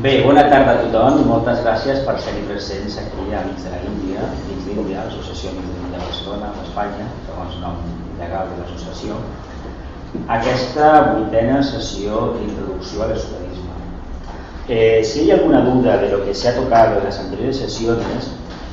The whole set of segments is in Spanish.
Bé, bona tarda a tothom i moltes gràcies per ser-hi presents aquí a Amics de la Índia, dins d'Índia, l'Associació Amics de l'Índia de Barcelona, d'Espanya, segons nom legal de l'associació, aquesta vuitena sessió d'introducció a l'esoterisme. Eh, si hay alguna duda de lo que se ha tocado en las anteriores sesiones,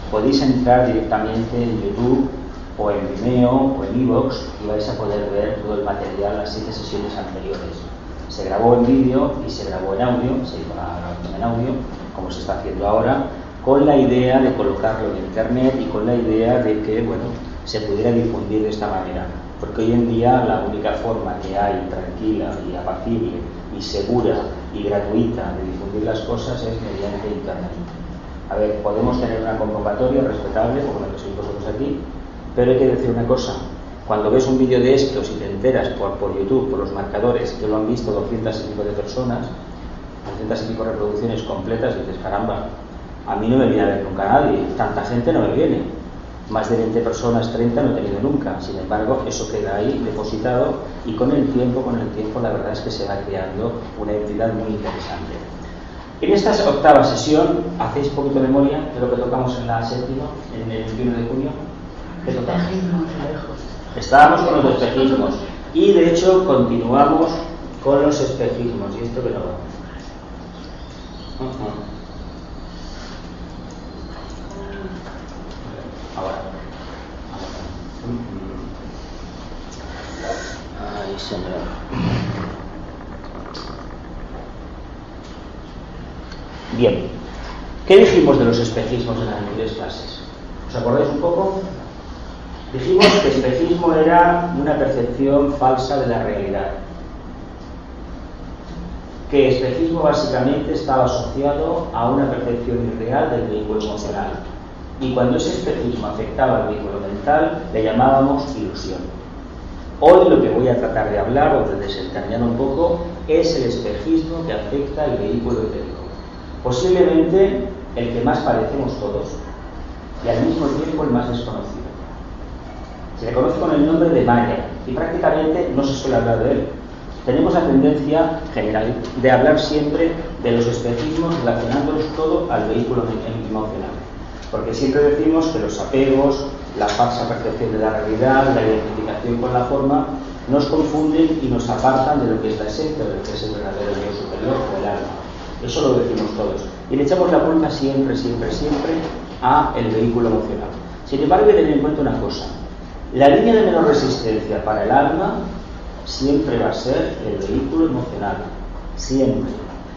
podéis entrar directamente en YouTube o en Vimeo o en Evox y vais a poder ver todo el material, las siete sesiones anteriores se grabó en vídeo y se grabó en audio, se hizo la grabación en audio, como se está haciendo ahora, con la idea de colocarlo en internet y con la idea de que bueno, se pudiera difundir de esta manera. Porque hoy en día la única forma que hay tranquila y apacible y segura y gratuita de difundir las cosas es mediante internet. A ver, podemos tener una convocatoria respetable, como la que sois vosotros aquí, pero hay que decir una cosa, cuando ves un vídeo de estos y te enteras por, por YouTube, por los marcadores, que lo han visto 200 y pico de personas, 200 y pico reproducciones completas, y dices, caramba, a mí no me viene a ver nunca nadie, tanta gente no me viene. Más de 20 personas, 30 no he tenido nunca. Sin embargo, eso queda ahí depositado y con el tiempo, con el tiempo, la verdad es que se va creando una entidad muy interesante. En esta octava sesión, hacéis poquito memoria de lo que tocamos en la séptima, en el 21 de junio. ¿Qué tocamos? Estábamos con los espejismos y de hecho continuamos con los espejismos. ¿Y esto que no va? Ahora. Ay, señor. Bien. ¿Qué dijimos de los espejismos en las anteriores clases? ¿Os acordáis un poco? Dijimos que espejismo era una percepción falsa de la realidad. Que espejismo básicamente estaba asociado a una percepción irreal del vehículo emocional. Y cuando ese espejismo afectaba al vehículo mental, le llamábamos ilusión. Hoy lo que voy a tratar de hablar o de desencadenar un poco es el espejismo que afecta al vehículo etérico. Posiblemente el que más parecemos todos y al mismo tiempo el más desconocido. Se le conoce con el nombre de Maya y prácticamente no se suele hablar de él. Tenemos la tendencia general de hablar siempre de los espejismos relacionándolos todo al vehículo emocional. Porque siempre decimos que los apegos, la falsa percepción de la realidad, la identificación con la forma, nos confunden y nos apartan de lo que es la esencia, de lo que es el verdadero yo superior o el alma. Eso lo decimos todos. Y le echamos la culpa siempre, siempre, siempre a el vehículo emocional. Sin embargo, hay que tener en cuenta una cosa. La línea de menor resistencia para el alma siempre va a ser el vehículo emocional. Siempre.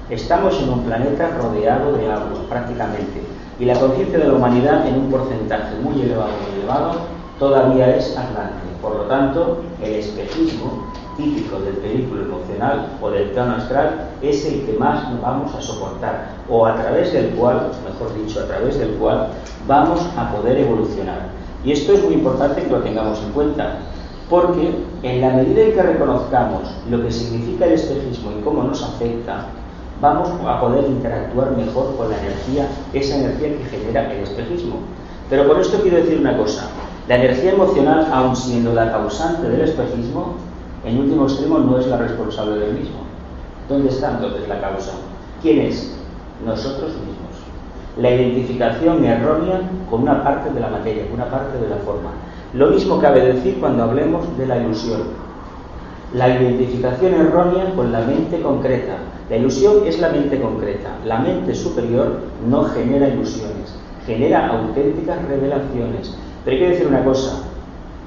Estamos en un planeta rodeado de agua, prácticamente. Y la conciencia de la humanidad en un porcentaje muy elevado, muy elevado, todavía es atlante. Por lo tanto, el espejismo típico del vehículo emocional o del plano astral es el que más vamos a soportar o a través del cual, mejor dicho, a través del cual vamos a poder evolucionar. Y esto es muy importante que lo tengamos en cuenta, porque en la medida en que reconozcamos lo que significa el espejismo y cómo nos afecta, vamos a poder interactuar mejor con la energía, esa energía que genera el espejismo. Pero con esto quiero decir una cosa, la energía emocional, aun siendo la causante del espejismo, en último extremo no es la responsable del mismo. ¿Dónde está entonces la causa? ¿Quién es? Nosotros mismos la identificación errónea con una parte de la materia, con una parte de la forma. Lo mismo cabe decir cuando hablemos de la ilusión. La identificación errónea con la mente concreta. La ilusión es la mente concreta. La mente superior no genera ilusiones, genera auténticas revelaciones. Pero hay que decir una cosa,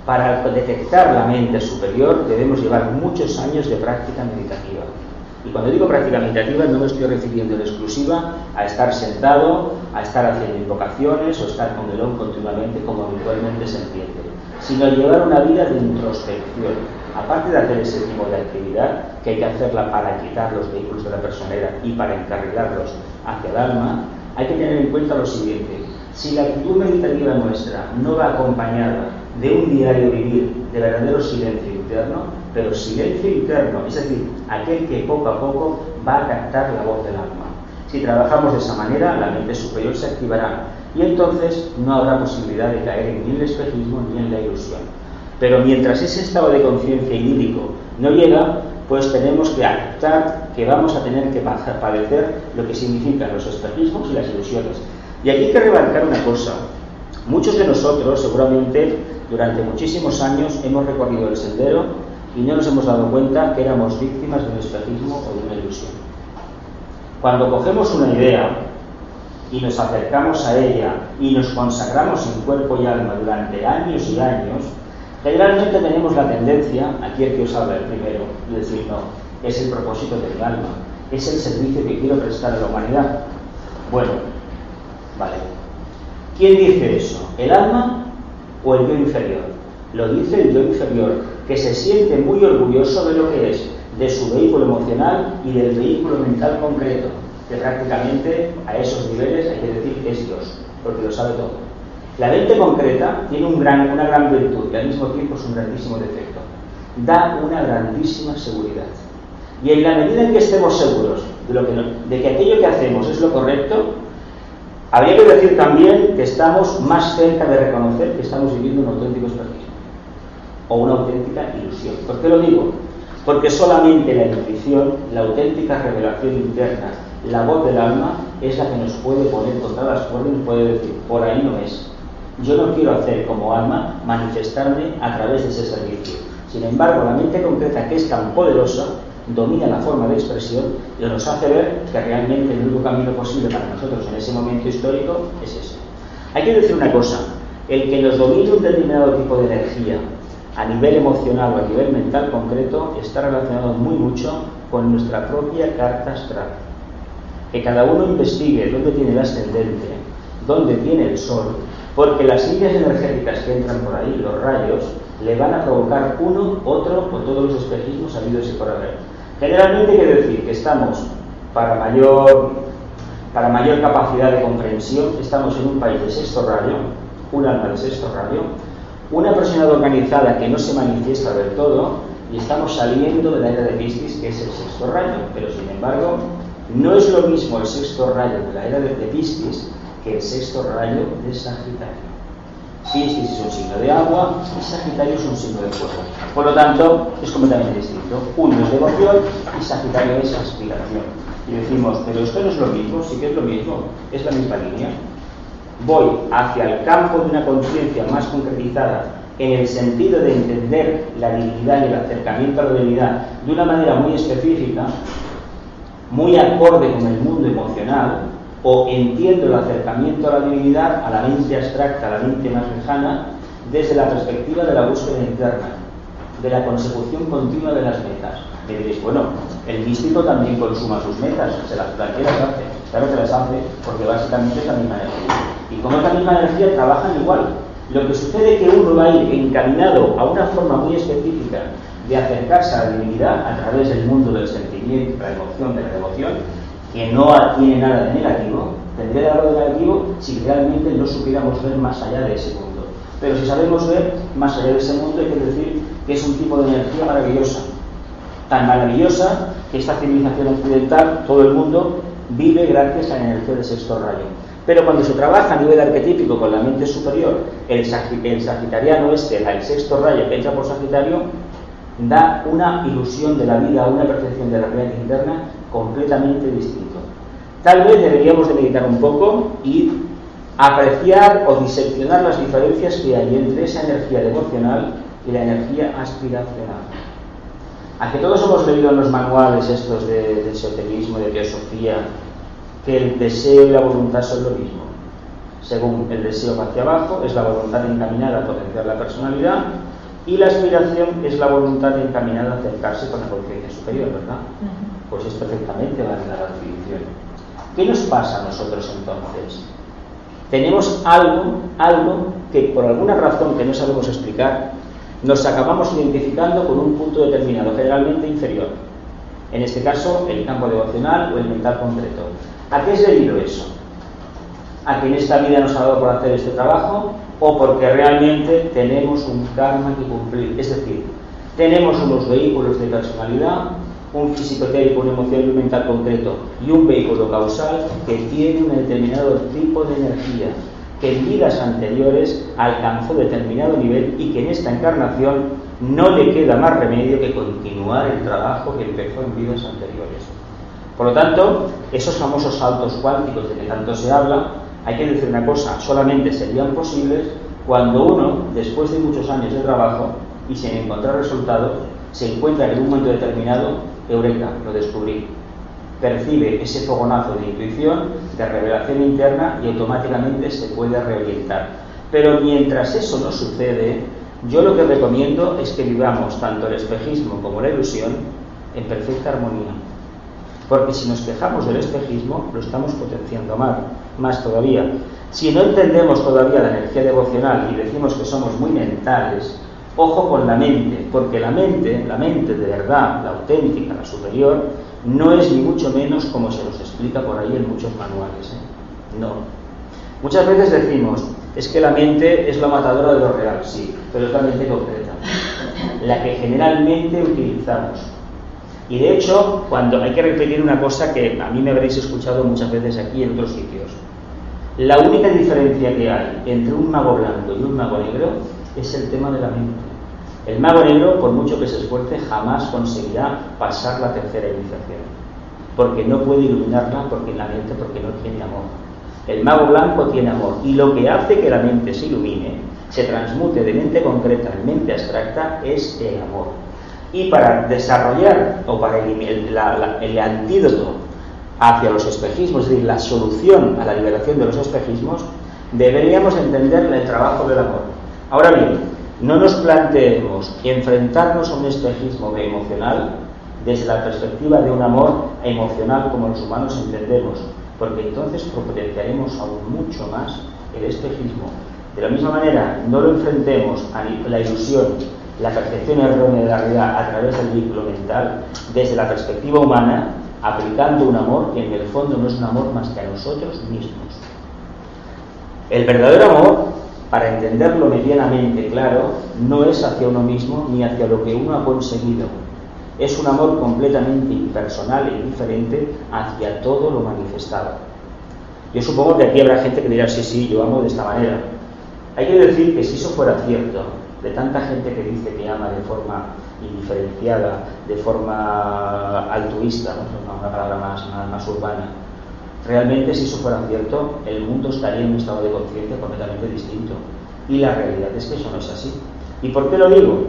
para detectar la mente superior debemos llevar muchos años de práctica meditativa. Y cuando digo práctica meditativa no me estoy refiriendo en exclusiva a estar sentado, a estar haciendo invocaciones o estar con el OM continuamente como habitualmente se entiende, sino llevar una vida de introspección. Aparte de hacer ese tipo de actividad, que hay que hacerla para quitar los vehículos de la personera y para encarrilarlos hacia el alma, hay que tener en cuenta lo siguiente. Si la actitud meditativa nuestra no va acompañada de un diario vivir de verdadero silencio interno, pero silencio interno, es decir, aquel que poco a poco va a captar la voz del alma. Si trabajamos de esa manera, la mente superior se activará y entonces no habrá posibilidad de caer ni en el espejismo ni en la ilusión. Pero mientras ese estado de conciencia idílico no llega, pues tenemos que aceptar que vamos a tener que padecer lo que significan los espejismos y las ilusiones. Y aquí hay que remarcar una cosa. Muchos de nosotros, seguramente, durante muchísimos años hemos recorrido el sendero y no nos hemos dado cuenta que éramos víctimas de un espejismo o de una ilusión. Cuando cogemos una idea y nos acercamos a ella y nos consagramos en cuerpo y alma durante años y años, generalmente tenemos la tendencia, aquí el que os habla el primero, de decir, no, es el propósito del alma, es el servicio que quiero prestar a la humanidad. Bueno, vale. ¿Quién dice eso? ¿El alma o el yo inferior? Lo dice el yo inferior, que se siente muy orgulloso de lo que es, de su vehículo emocional y del vehículo mental concreto, que prácticamente a esos niveles hay que decir que es Dios, porque lo sabe todo. La mente concreta tiene una gran virtud y al mismo tiempo es un grandísimo defecto. Da una grandísima seguridad. Y en la medida en que estemos seguros de, lo que de que aquello que hacemos es lo correcto, habría que decir también que estamos más cerca de reconocer que estamos viviendo un auténtico espejismo o una auténtica ilusión. ¿Por qué lo digo? Porque solamente la intuición, la auténtica revelación interna, la voz del alma, es la que nos puede poner contra las cuerdas y puede decir, por ahí no es. Yo no quiero hacer como alma manifestarme a través de ese servicio. Sin embargo, la mente concreta, que es tan poderosa, domina la forma de expresión y nos hace ver que realmente el único camino posible para nosotros en ese momento histórico es ese. Hay que decir una cosa, el que nos domine un determinado tipo de energía a nivel emocional o a nivel mental concreto está relacionado muy mucho con nuestra propia carta astral. Que cada uno investigue dónde tiene el ascendente, dónde tiene el sol, porque las líneas energéticas que entran por ahí, los rayos, le van a provocar uno, otro o todos los espejismos habidos y por haber. Generalmente que decir que estamos, para mayor, para mayor capacidad de comprensión, estamos en un país de sexto rayo, un alma de sexto rayo, una personalidad organizada que no se manifiesta del todo y estamos saliendo de la era de Piscis, que es el sexto rayo, pero sin embargo no es lo mismo el sexto rayo de la era de Piscis que el sexto rayo de Sagitario. Piscis es un signo de agua y Sagitario es un signo de fuego. Por lo tanto, es completamente distinto. Uno es devoción y Sagitario es aspiración. Y decimos, pero esto no es lo mismo, sí que es lo mismo, es la misma línea voy hacia el campo de una conciencia más concretizada en el sentido de entender la divinidad y el acercamiento a la divinidad de una manera muy específica, muy acorde con el mundo emocional, o entiendo el acercamiento a la divinidad, a la mente abstracta, a la mente más lejana, desde la perspectiva de la búsqueda interna, de la consecución continua de las metas. Me diréis, bueno, el místico también consuma sus metas, se las plantea, las hace. Claro que las hace, porque básicamente es la misma energía. Y como es la misma energía, trabajan igual. Lo que sucede es que uno va a ir encaminado a una forma muy específica de acercarse a la divinidad a través del mundo del sentimiento, la emoción, de la devoción, que no tiene nada de negativo, tendría algo de negativo si realmente no supiéramos ver más allá de ese mundo. Pero si sabemos ver más allá de ese mundo, hay que decir que es un tipo de energía maravillosa. Tan maravillosa que esta civilización occidental, todo el mundo, vive gracias a la energía del sexto rayo. Pero cuando se trabaja a nivel arquetípico con la mente superior, el, sagitariano este, el sexto rayo que entra por Sagitario, da una ilusión de la vida, una percepción de la realidad interna completamente distinto. Tal vez deberíamos de meditar un poco y apreciar o diseccionar las diferencias que hay entre esa energía devocional y la energía aspiracional. A que todos hemos leído en los manuales estos de, de esoterismo, de teosofía, que el deseo y la voluntad son lo mismo. Según el deseo hacia abajo es la voluntad encaminada a potenciar la personalidad y la aspiración es la voluntad encaminada a acercarse con la conciencia superior, ¿verdad? Pues es perfectamente válida la definición. ¿Qué nos pasa a nosotros entonces? Tenemos algo, algo que por alguna razón que no sabemos explicar, nos acabamos identificando con un punto determinado, generalmente inferior. En este caso, el campo devocional o el mental concreto. ¿A qué es debido eso? ¿A que en esta vida nos ha dado por hacer este trabajo o porque realmente tenemos un karma que cumplir? Es decir, tenemos unos vehículos de personalidad, un físico teórico, una emoción y un mental concreto y un vehículo causal que tiene un determinado tipo de energía que en vidas anteriores alcanzó determinado nivel y que en esta encarnación no le queda más remedio que continuar el trabajo que empezó en vidas anteriores. Por lo tanto, esos famosos saltos cuánticos de que tanto se habla, hay que decir una cosa, solamente serían posibles cuando uno, después de muchos años de trabajo y sin encontrar resultados, se encuentra en un momento determinado, eureka, lo descubrí. Percibe ese fogonazo de intuición, de revelación interna y automáticamente se puede reorientar. Pero mientras eso no sucede, yo lo que recomiendo es que vivamos tanto el espejismo como la ilusión en perfecta armonía. Porque si nos quejamos del espejismo, lo estamos potenciando mal, más todavía. Si no entendemos todavía la energía devocional y decimos que somos muy mentales, ojo con la mente, porque la mente, la mente de verdad, la auténtica, la superior, no es ni mucho menos como se nos explica por ahí en muchos manuales. ¿eh? No. Muchas veces decimos, es que la mente es la matadora de lo real, sí, pero es la mente concreta, la que generalmente utilizamos. Y de hecho, cuando hay que repetir una cosa que a mí me habréis escuchado muchas veces aquí en otros sitios, la única diferencia que hay entre un mago blanco y un mago negro es el tema de la mente. El mago negro, por mucho que se esfuerce, jamás conseguirá pasar la tercera iniciación, porque no puede iluminarla porque en la mente, porque no tiene amor. El mago blanco tiene amor y lo que hace que la mente se ilumine, se transmute de mente concreta en mente abstracta, es el amor. Y para desarrollar o para el, el antídoto hacia los espejismos, es decir, la solución a la liberación de los espejismos, deberíamos entender el trabajo del amor. Ahora bien, no nos planteemos enfrentarnos a un espejismo emocional desde la perspectiva de un amor emocional como los humanos entendemos, porque entonces potenciaremos aún mucho más el espejismo. De la misma manera, no lo enfrentemos a la ilusión, la percepción errónea de la realidad a través del vínculo mental, desde la perspectiva humana, aplicando un amor que en el fondo no es un amor más que a nosotros mismos. El verdadero amor, para entenderlo medianamente claro, no es hacia uno mismo ni hacia lo que uno ha conseguido. Es un amor completamente impersonal e indiferente hacia todo lo manifestado. Yo supongo que aquí habrá gente que dirá, sí, sí, yo amo de esta manera. Hay que decir que si eso fuera cierto, de tanta gente que dice que ama de forma indiferenciada, de forma altruista, una palabra más, más, urbana. Realmente, si eso fuera cierto, el mundo estaría en un estado de conciencia completamente distinto. Y la realidad es que eso no es así. ¿Y por qué lo digo?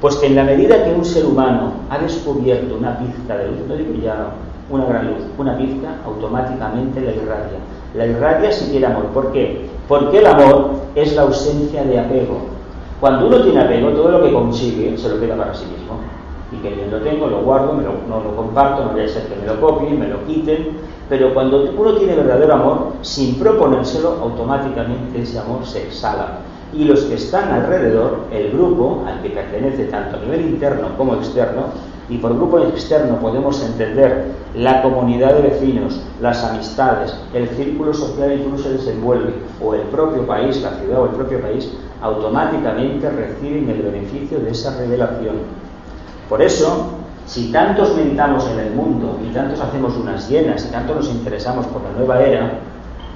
Pues que en la medida que un ser humano ha descubierto una pizca de luz, no digo ya una gran luz, una pizca, automáticamente la irradia. La irradia si quiere amor. ¿Por qué? Porque el amor es la ausencia de apego. Cuando uno tiene apego, todo lo que consigue se lo queda para sí mismo. Y que bien lo tengo, lo guardo, no lo comparto, no voy a ser que me lo copien, me lo quiten. Pero cuando uno tiene verdadero amor, sin proponérselo, automáticamente ese amor se exhala. Y los que están alrededor, el grupo al que pertenece tanto a nivel interno como externo, y por grupo externo podemos entender la comunidad de vecinos, las amistades, el círculo social en que se desenvuelve, o el propio país, la ciudad o el propio país, automáticamente reciben el beneficio de esa revelación. Por eso, si tantos meditamos en el mundo y tantos hacemos unas llenas y tanto nos interesamos por la nueva era,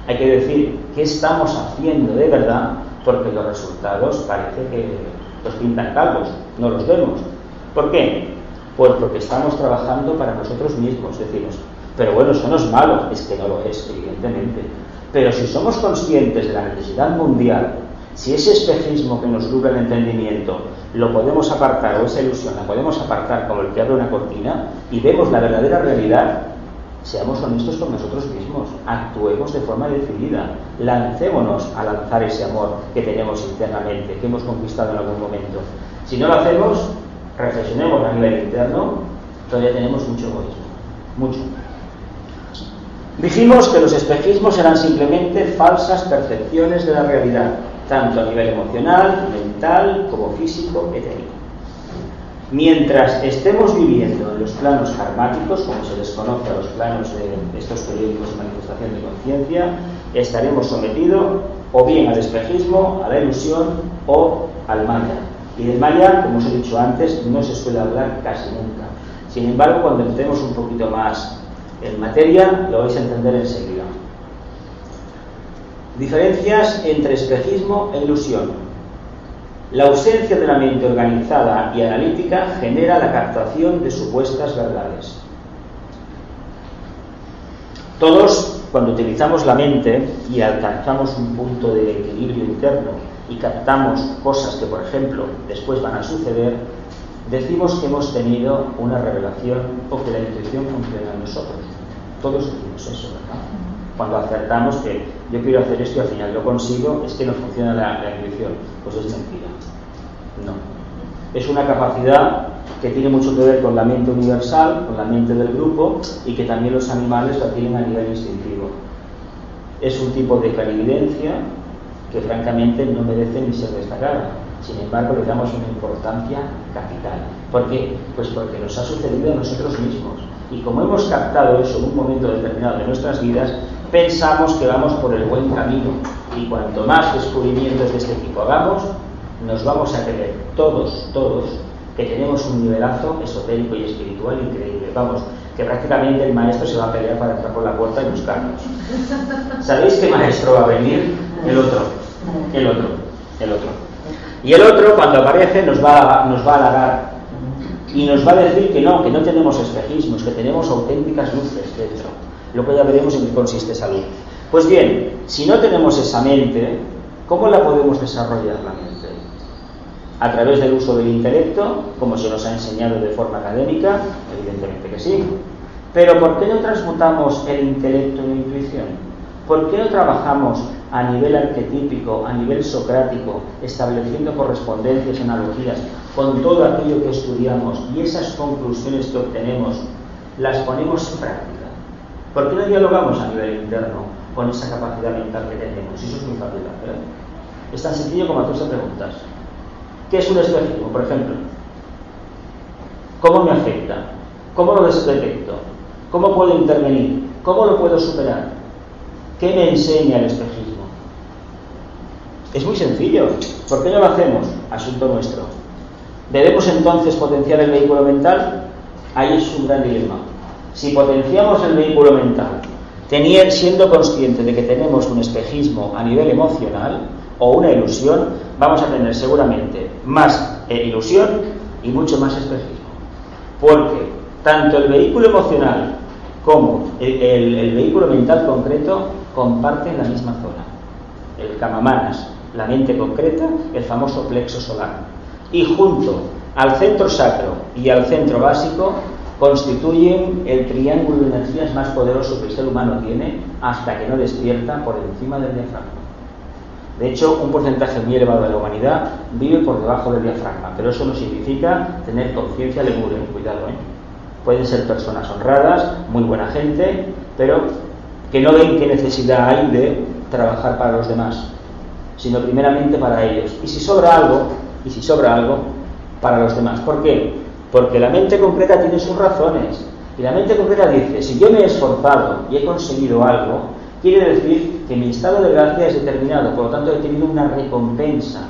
hay que decir qué estamos haciendo de verdad, porque los resultados parece que los pintan calvos, no los vemos. ¿Por qué? Pues porque estamos trabajando para nosotros mismos, decimos, pero bueno, eso no es malo, es que no lo es, evidentemente. Pero si somos conscientes de la necesidad mundial si ese espejismo que nos dura el entendimiento lo podemos apartar, o esa ilusión la podemos apartar como el que abre una cortina y vemos la verdadera realidad, seamos honestos con nosotros mismos, actuemos de forma decidida, lancémonos a lanzar ese amor que tenemos internamente, que hemos conquistado en algún momento. Si no lo hacemos, reflexionemos a nivel interno, todavía tenemos mucho egoísmo, mucho. Dijimos que los espejismos eran simplemente falsas percepciones de la realidad tanto a nivel emocional, mental, como físico, etérico. Mientras estemos viviendo en los planos karmáticos, como se les conoce a los planos de estos periódicos de manifestación de conciencia, estaremos sometidos o bien al espejismo, a la ilusión o al maya. Y del maya, como os he dicho antes, no se suele hablar casi nunca. Sin embargo, cuando entremos un poquito más en materia, lo vais a entender enseguida. Diferencias entre espejismo e ilusión. La ausencia de la mente organizada y analítica genera la captación de supuestas verdades. Todos, cuando utilizamos la mente y alcanzamos un punto de equilibrio interno y captamos cosas que, por ejemplo, después van a suceder, decimos que hemos tenido una revelación o que la intuición funciona en nosotros. Todos decimos eso, ¿verdad? Cuando acertamos que yo quiero hacer esto y al final lo consigo, es que no funciona la, intuición. Pues es mentira. No. Es una capacidad que tiene mucho que ver con la mente universal, con la mente del grupo y que también los animales la tienen a nivel instintivo. Es un tipo de clarividencia que francamente no merece ni ser destacada. Sin embargo, le damos una importancia capital. ¿Por qué? Pues porque nos ha sucedido a nosotros mismos. Y como hemos captado eso en un momento determinado de nuestras vidas, pensamos que vamos por el buen camino. Y cuanto más descubrimientos de este tipo hagamos, nos vamos a creer todos, todos, que tenemos un nivelazo esotérico y espiritual increíble. Vamos, que prácticamente el maestro se va a pelear para entrar por la puerta y buscarnos. ¿Sabéis qué maestro va a venir? El otro, el otro, el otro. Y el otro, cuando aparece, nos va, nos va a halagar y nos va a decir que no, que no tenemos espejismos, que tenemos auténticas luces dentro. Luego ya veremos en qué consiste esa luz. Pues bien, si no tenemos esa mente, ¿cómo la podemos desarrollar la mente? A través del uso del intelecto, como se nos ha enseñado de forma académica, evidentemente que sí. Pero ¿por qué no transmutamos el intelecto en intuición? ¿Por qué no trabajamos a nivel arquetípico, a nivel socrático, estableciendo correspondencias, analogías con todo aquello que estudiamos y esas conclusiones que obtenemos las ponemos en práctica? ¿Por qué no dialogamos a nivel interno con esa capacidad mental que tenemos? Eso es muy fácil hacer. Es tan sencillo como hacerse preguntas. ¿Qué es un espejismo, por ejemplo? ¿Cómo me afecta? ¿Cómo lo detecto? ¿Cómo puedo intervenir? ¿Cómo lo puedo superar? ¿Qué me enseña el espejismo? Es muy sencillo. ¿Por qué no lo hacemos? Asunto nuestro. ¿Debemos entonces potenciar el vehículo mental? Ahí es un gran dilema. Si potenciamos el vehículo mental, teniendo, siendo consciente de que tenemos un espejismo a nivel emocional o una ilusión, vamos a tener seguramente más eh, ilusión y mucho más espejismo. Porque tanto el vehículo emocional como el, el vehículo mental concreto comparten la misma zona. El camamanas, la mente concreta, el famoso plexo solar. Y junto al centro sacro y al centro básico constituyen el triángulo de energías más poderoso que el ser humano tiene hasta que no despierta por encima del diafragma. De hecho, un porcentaje muy elevado de la humanidad vive por debajo del diafragma, pero eso no significa tener conciencia lemure, cuidado, ¿eh? Pueden ser personas honradas, muy buena gente, pero que no ven qué necesidad hay de trabajar para los demás, sino primeramente para ellos. Y si sobra algo, y si sobra algo, para los demás. ¿Por qué? Porque la mente concreta tiene sus razones. Y la mente concreta dice, si yo me he esforzado y he conseguido algo, quiere decir que mi estado de gracia es determinado, por lo tanto he tenido una recompensa.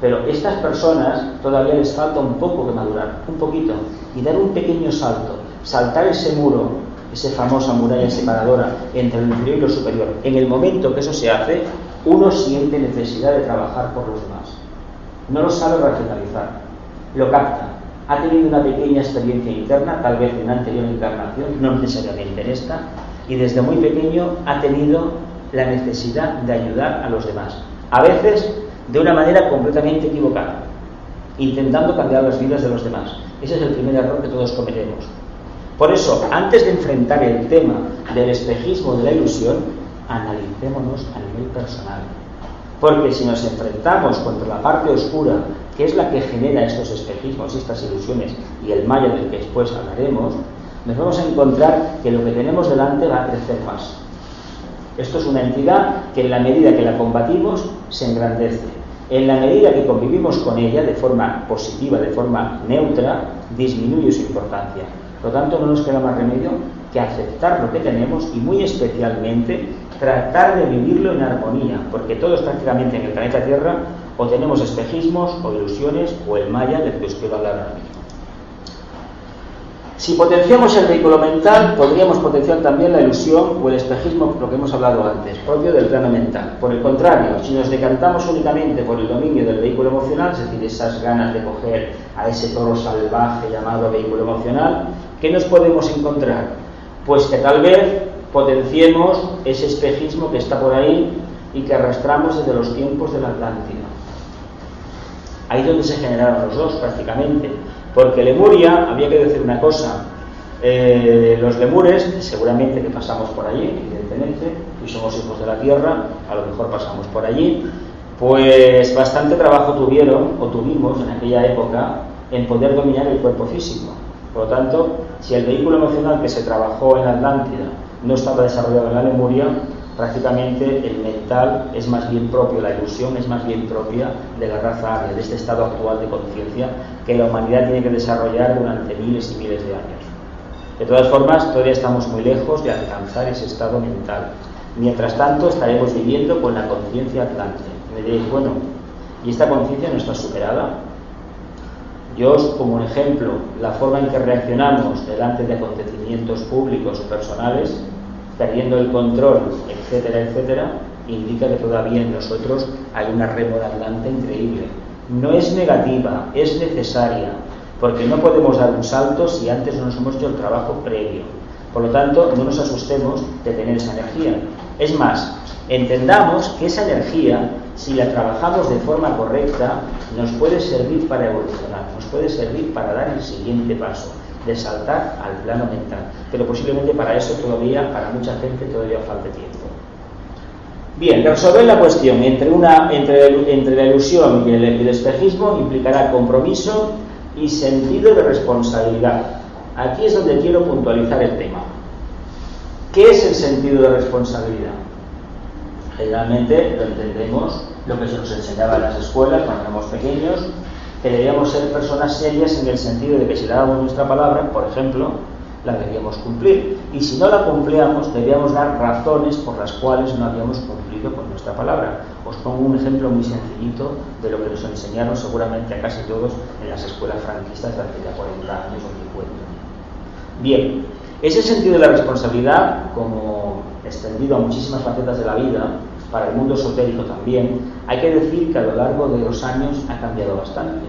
Pero estas personas todavía les falta un poco que madurar, un poquito, y dar un pequeño salto, saltar ese muro, esa famosa muralla separadora entre lo inferior y lo superior. En el momento que eso se hace, uno siente necesidad de trabajar por los demás. No lo sabe racionalizar, lo capta, ha tenido una pequeña experiencia interna, tal vez en una anterior encarnación, no necesariamente en esta, y desde muy pequeño ha tenido la necesidad de ayudar a los demás. A veces de una manera completamente equivocada, intentando cambiar las vidas de los demás. Ese es el primer error que todos cometemos. Por eso, antes de enfrentar el tema del espejismo de la ilusión, analicémonos a nivel personal. Porque si nos enfrentamos contra la parte oscura que es la que genera estos espejismos estas ilusiones y el maya del que después hablaremos, nos vamos a encontrar que lo que tenemos delante va a crecer más. Esto es una entidad que en la medida que la combatimos se engrandece. En la medida que convivimos con ella de forma positiva, de forma neutra, disminuye su importancia. Por lo tanto, no nos queda más remedio que aceptar lo que tenemos y muy especialmente tratar de vivirlo en armonía, porque todos prácticamente en el planeta Tierra o tenemos espejismos o ilusiones o el maya del que os quiero hablar ahora mismo. Si potenciamos el vehículo mental, podríamos potenciar también la ilusión o el espejismo, lo que hemos hablado antes, propio del plano mental. Por el contrario, si nos decantamos únicamente por el dominio del vehículo emocional, es decir, esas ganas de coger a ese toro salvaje llamado vehículo emocional, ¿qué nos podemos encontrar? Pues que tal vez potenciemos ese espejismo que está por ahí y que arrastramos desde los tiempos de la Atlántida. Ahí es donde se generaron los dos prácticamente porque Lemuria, había que decir una cosa, eh, los lemures, seguramente que pasamos por allí, evidentemente, y somos hijos de la tierra, a lo mejor pasamos por allí, pues bastante trabajo tuvieron o tuvimos en aquella época en poder dominar el cuerpo físico. Por lo tanto, si el vehículo emocional que se trabajó en Atlántida no estaba desarrollado en la Lemuria, prácticamente el mental es más bien propio, la ilusión es más bien propia de la raza aria, de este estado actual de conciencia que la humanidad tiene que desarrollar durante miles y miles de años. De todas formas, todavía estamos muy lejos de alcanzar ese estado mental. Mientras tanto, estaremos viviendo con la conciencia atlante. Me diréis, bueno, ¿y esta conciencia no está superada? Yo os como un ejemplo, la forma en que reaccionamos delante de acontecimientos públicos o personales perdiendo el control, etcétera, etcétera, indica que todavía en nosotros hay una rémora increíble. No es negativa, es necesaria, porque no podemos dar un salto si antes no nos hemos hecho el trabajo previo. Por lo tanto, no nos asustemos de tener esa energía. Es más, entendamos que esa energía, si la trabajamos de forma correcta, nos puede servir para evolucionar, nos puede servir para dar el siguiente paso de saltar al plano mental. Pero posiblemente para eso todavía, para mucha gente, todavía falta tiempo. Bien, resolver la cuestión entre, una, entre, entre la ilusión y el, el espejismo implicará compromiso y sentido de responsabilidad. Aquí es donde quiero puntualizar el tema. ¿Qué es el sentido de responsabilidad? Generalmente lo entendemos, lo que se nos enseñaba en las escuelas cuando éramos pequeños, que debíamos ser personas serias en el sentido de que si dábamos nuestra palabra, por ejemplo, la debíamos cumplir. Y si no la cumplíamos, debíamos dar razones por las cuales no habíamos cumplido con nuestra palabra. Os pongo un ejemplo muy sencillito de lo que nos enseñaron seguramente a casi todos en las escuelas franquistas de hace ya 40 años o 50. Bien, ese sentido de la responsabilidad, como extendido a muchísimas facetas de la vida, para el mundo esotérico también, hay que decir que a lo largo de los años ha cambiado bastante.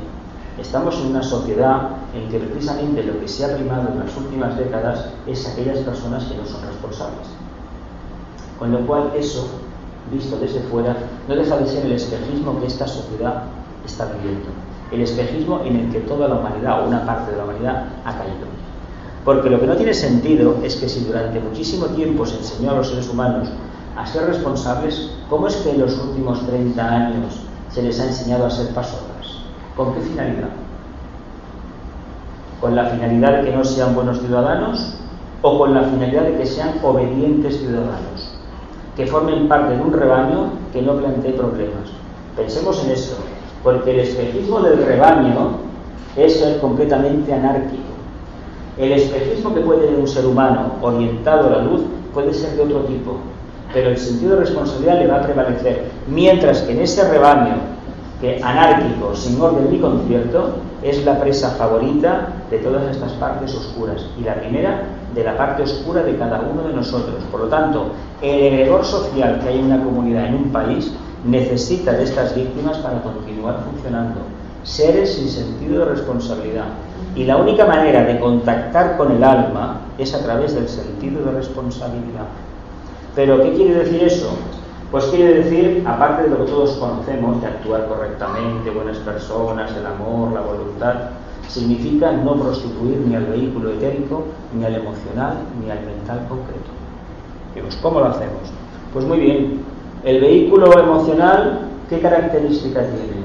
Estamos en una sociedad en que precisamente lo que se ha primado en las últimas décadas es aquellas personas que no son responsables. Con lo cual eso, visto desde fuera, no deja de ser el espejismo que esta sociedad está viviendo. El espejismo en el que toda la humanidad o una parte de la humanidad ha caído. Porque lo que no tiene sentido es que si durante muchísimo tiempo se enseñó a los seres humanos a ser responsables, ¿cómo es que en los últimos 30 años se les ha enseñado a ser pasotas? ¿Con qué finalidad? ¿Con la finalidad de que no sean buenos ciudadanos o con la finalidad de que sean obedientes ciudadanos? Que formen parte de un rebaño que no plantee problemas. Pensemos en esto, porque el espejismo del rebaño es ser completamente anárquico. El espejismo que puede tener un ser humano orientado a la luz puede ser de otro tipo, pero el sentido de responsabilidad le va a prevalecer, mientras que en ese rebaño que anárquico, sin orden ni concierto, es la presa favorita de todas estas partes oscuras y la primera de la parte oscura de cada uno de nosotros. Por lo tanto, el heredor social que hay en una comunidad, en un país, necesita de estas víctimas para continuar funcionando. Seres sin sentido de responsabilidad. Y la única manera de contactar con el alma es a través del sentido de responsabilidad. Pero, ¿qué quiere decir eso? Pues quiere decir, aparte de lo que todos conocemos, de actuar correctamente, buenas personas, el amor, la voluntad, significa no prostituir ni al vehículo etérico, ni al emocional, ni al mental concreto. Digamos, ¿cómo lo hacemos? Pues muy bien, el vehículo emocional, ¿qué característica tiene?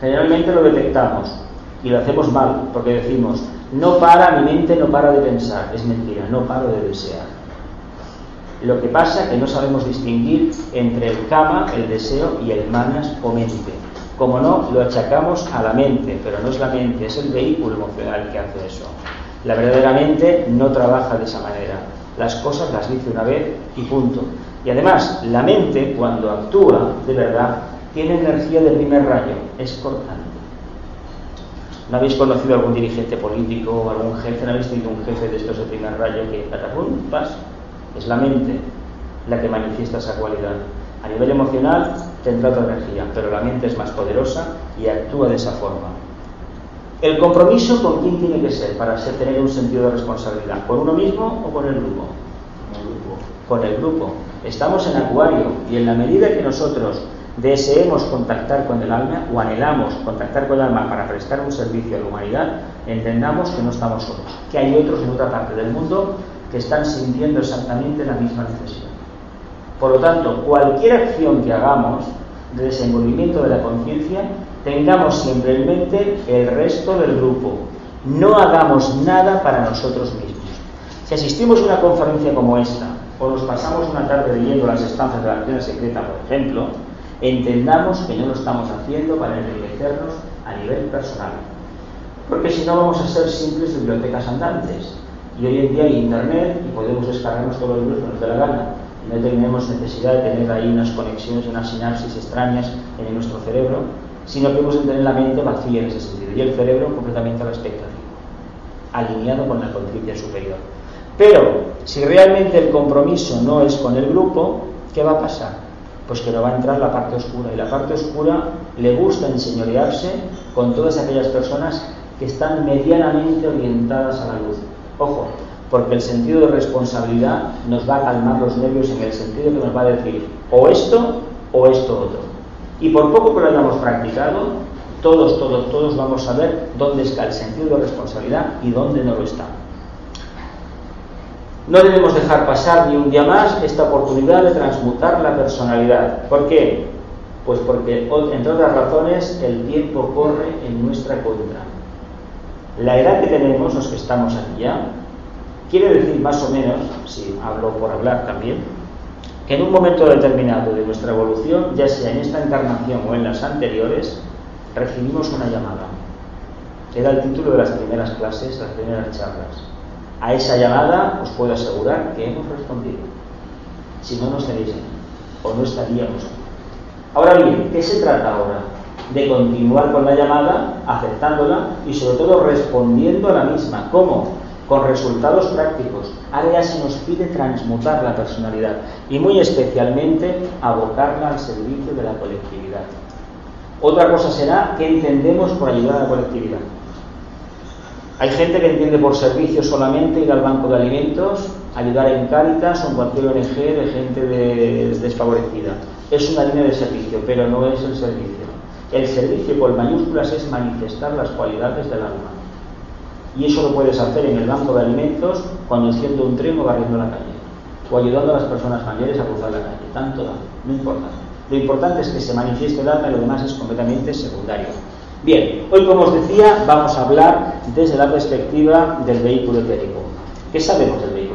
Generalmente lo detectamos y lo hacemos mal, porque decimos, no para, mi mente no para de pensar, es mentira, no paro de desear. Lo que pasa es que no sabemos distinguir entre el kama, el deseo, y el manas o mente. Como no, lo achacamos a la mente, pero no es la mente, es el vehículo emocional que hace eso. La verdadera mente no trabaja de esa manera. Las cosas las dice una vez y punto. Y además, la mente, cuando actúa de verdad, tiene energía de primer rayo, es cortante. ¿No habéis conocido algún dirigente político algún jefe? ¿No habéis tenido un jefe de estos de primer rayo que catapum, pas? Es la mente la que manifiesta esa cualidad. A nivel emocional tendrá otra energía, pero la mente es más poderosa y actúa de esa forma. El compromiso con quién tiene que ser para tener un sentido de responsabilidad, con uno mismo o con el grupo. Con el grupo. Con el grupo. Estamos en acuario y en la medida que nosotros deseemos contactar con el alma o anhelamos contactar con el alma para prestar un servicio a la humanidad, entendamos que no estamos solos, que hay otros en otra parte del mundo que están sintiendo exactamente la misma necesidad. Por lo tanto, cualquier acción que hagamos de desenvolvimiento de la conciencia, tengamos siempre en mente el resto del grupo. No hagamos nada para nosotros mismos. Si asistimos a una conferencia como esta, o nos pasamos una tarde leyendo las estancias de la acción secreta, por ejemplo, entendamos que no lo estamos haciendo para enriquecernos a nivel personal. Porque si no vamos a ser simples bibliotecas andantes. Y hoy en día hay internet y podemos descargarnos todos los libros que nos dé la gana. no tenemos necesidad de tener ahí unas conexiones, unas sinapsis extrañas en nuestro cerebro, sino que de tener la mente vacía en ese sentido y el cerebro completamente a la expectativa, alineado con la conciencia superior. Pero si realmente el compromiso no es con el grupo, ¿qué va a pasar? pues que no va a entrar la parte oscura. Y la parte oscura le gusta enseñorearse con todas aquellas personas que están medianamente orientadas a la luz. Ojo, porque el sentido de responsabilidad nos va a calmar los nervios en el sentido que nos va a decir o esto o esto otro. Y por poco que lo hayamos practicado, todos, todos, todos vamos a ver dónde está el sentido de responsabilidad y dónde no lo está. No debemos dejar pasar ni un día más esta oportunidad de transmutar la personalidad. ¿Por qué? Pues porque, entre otras razones, el tiempo corre en nuestra contra. La edad que tenemos, los que estamos aquí ya, quiere decir más o menos, si hablo por hablar también, que en un momento determinado de nuestra evolución, ya sea en esta encarnación o en las anteriores, recibimos una llamada. Era el título de las primeras clases, las primeras charlas. A esa llamada os puedo asegurar que hemos respondido. Si no, no estaréis o no estaríamos aquí. Ahora bien, ¿qué se trata ahora? De continuar con la llamada, aceptándola y sobre todo respondiendo a la misma. ¿Cómo? Con resultados prácticos. Ahora ya se nos pide transmutar la personalidad y muy especialmente abocarla al servicio de la colectividad. Otra cosa será qué entendemos por ayudar a la colectividad. Hay gente que entiende por servicio solamente ir al banco de alimentos, ayudar en Cáritas o en cualquier ONG de gente desfavorecida. Es una línea de servicio, pero no es el servicio. El servicio con mayúsculas es manifestar las cualidades del alma. Y eso lo puedes hacer en el banco de alimentos, conduciendo un tren o barriendo la calle. O ayudando a las personas mayores a cruzar la calle. Tanto da, no importa. Lo importante es que se manifieste el alma y lo demás es completamente secundario. Bien, hoy como os decía vamos a hablar desde la perspectiva del vehículo etérico. ¿Qué sabemos del vehículo?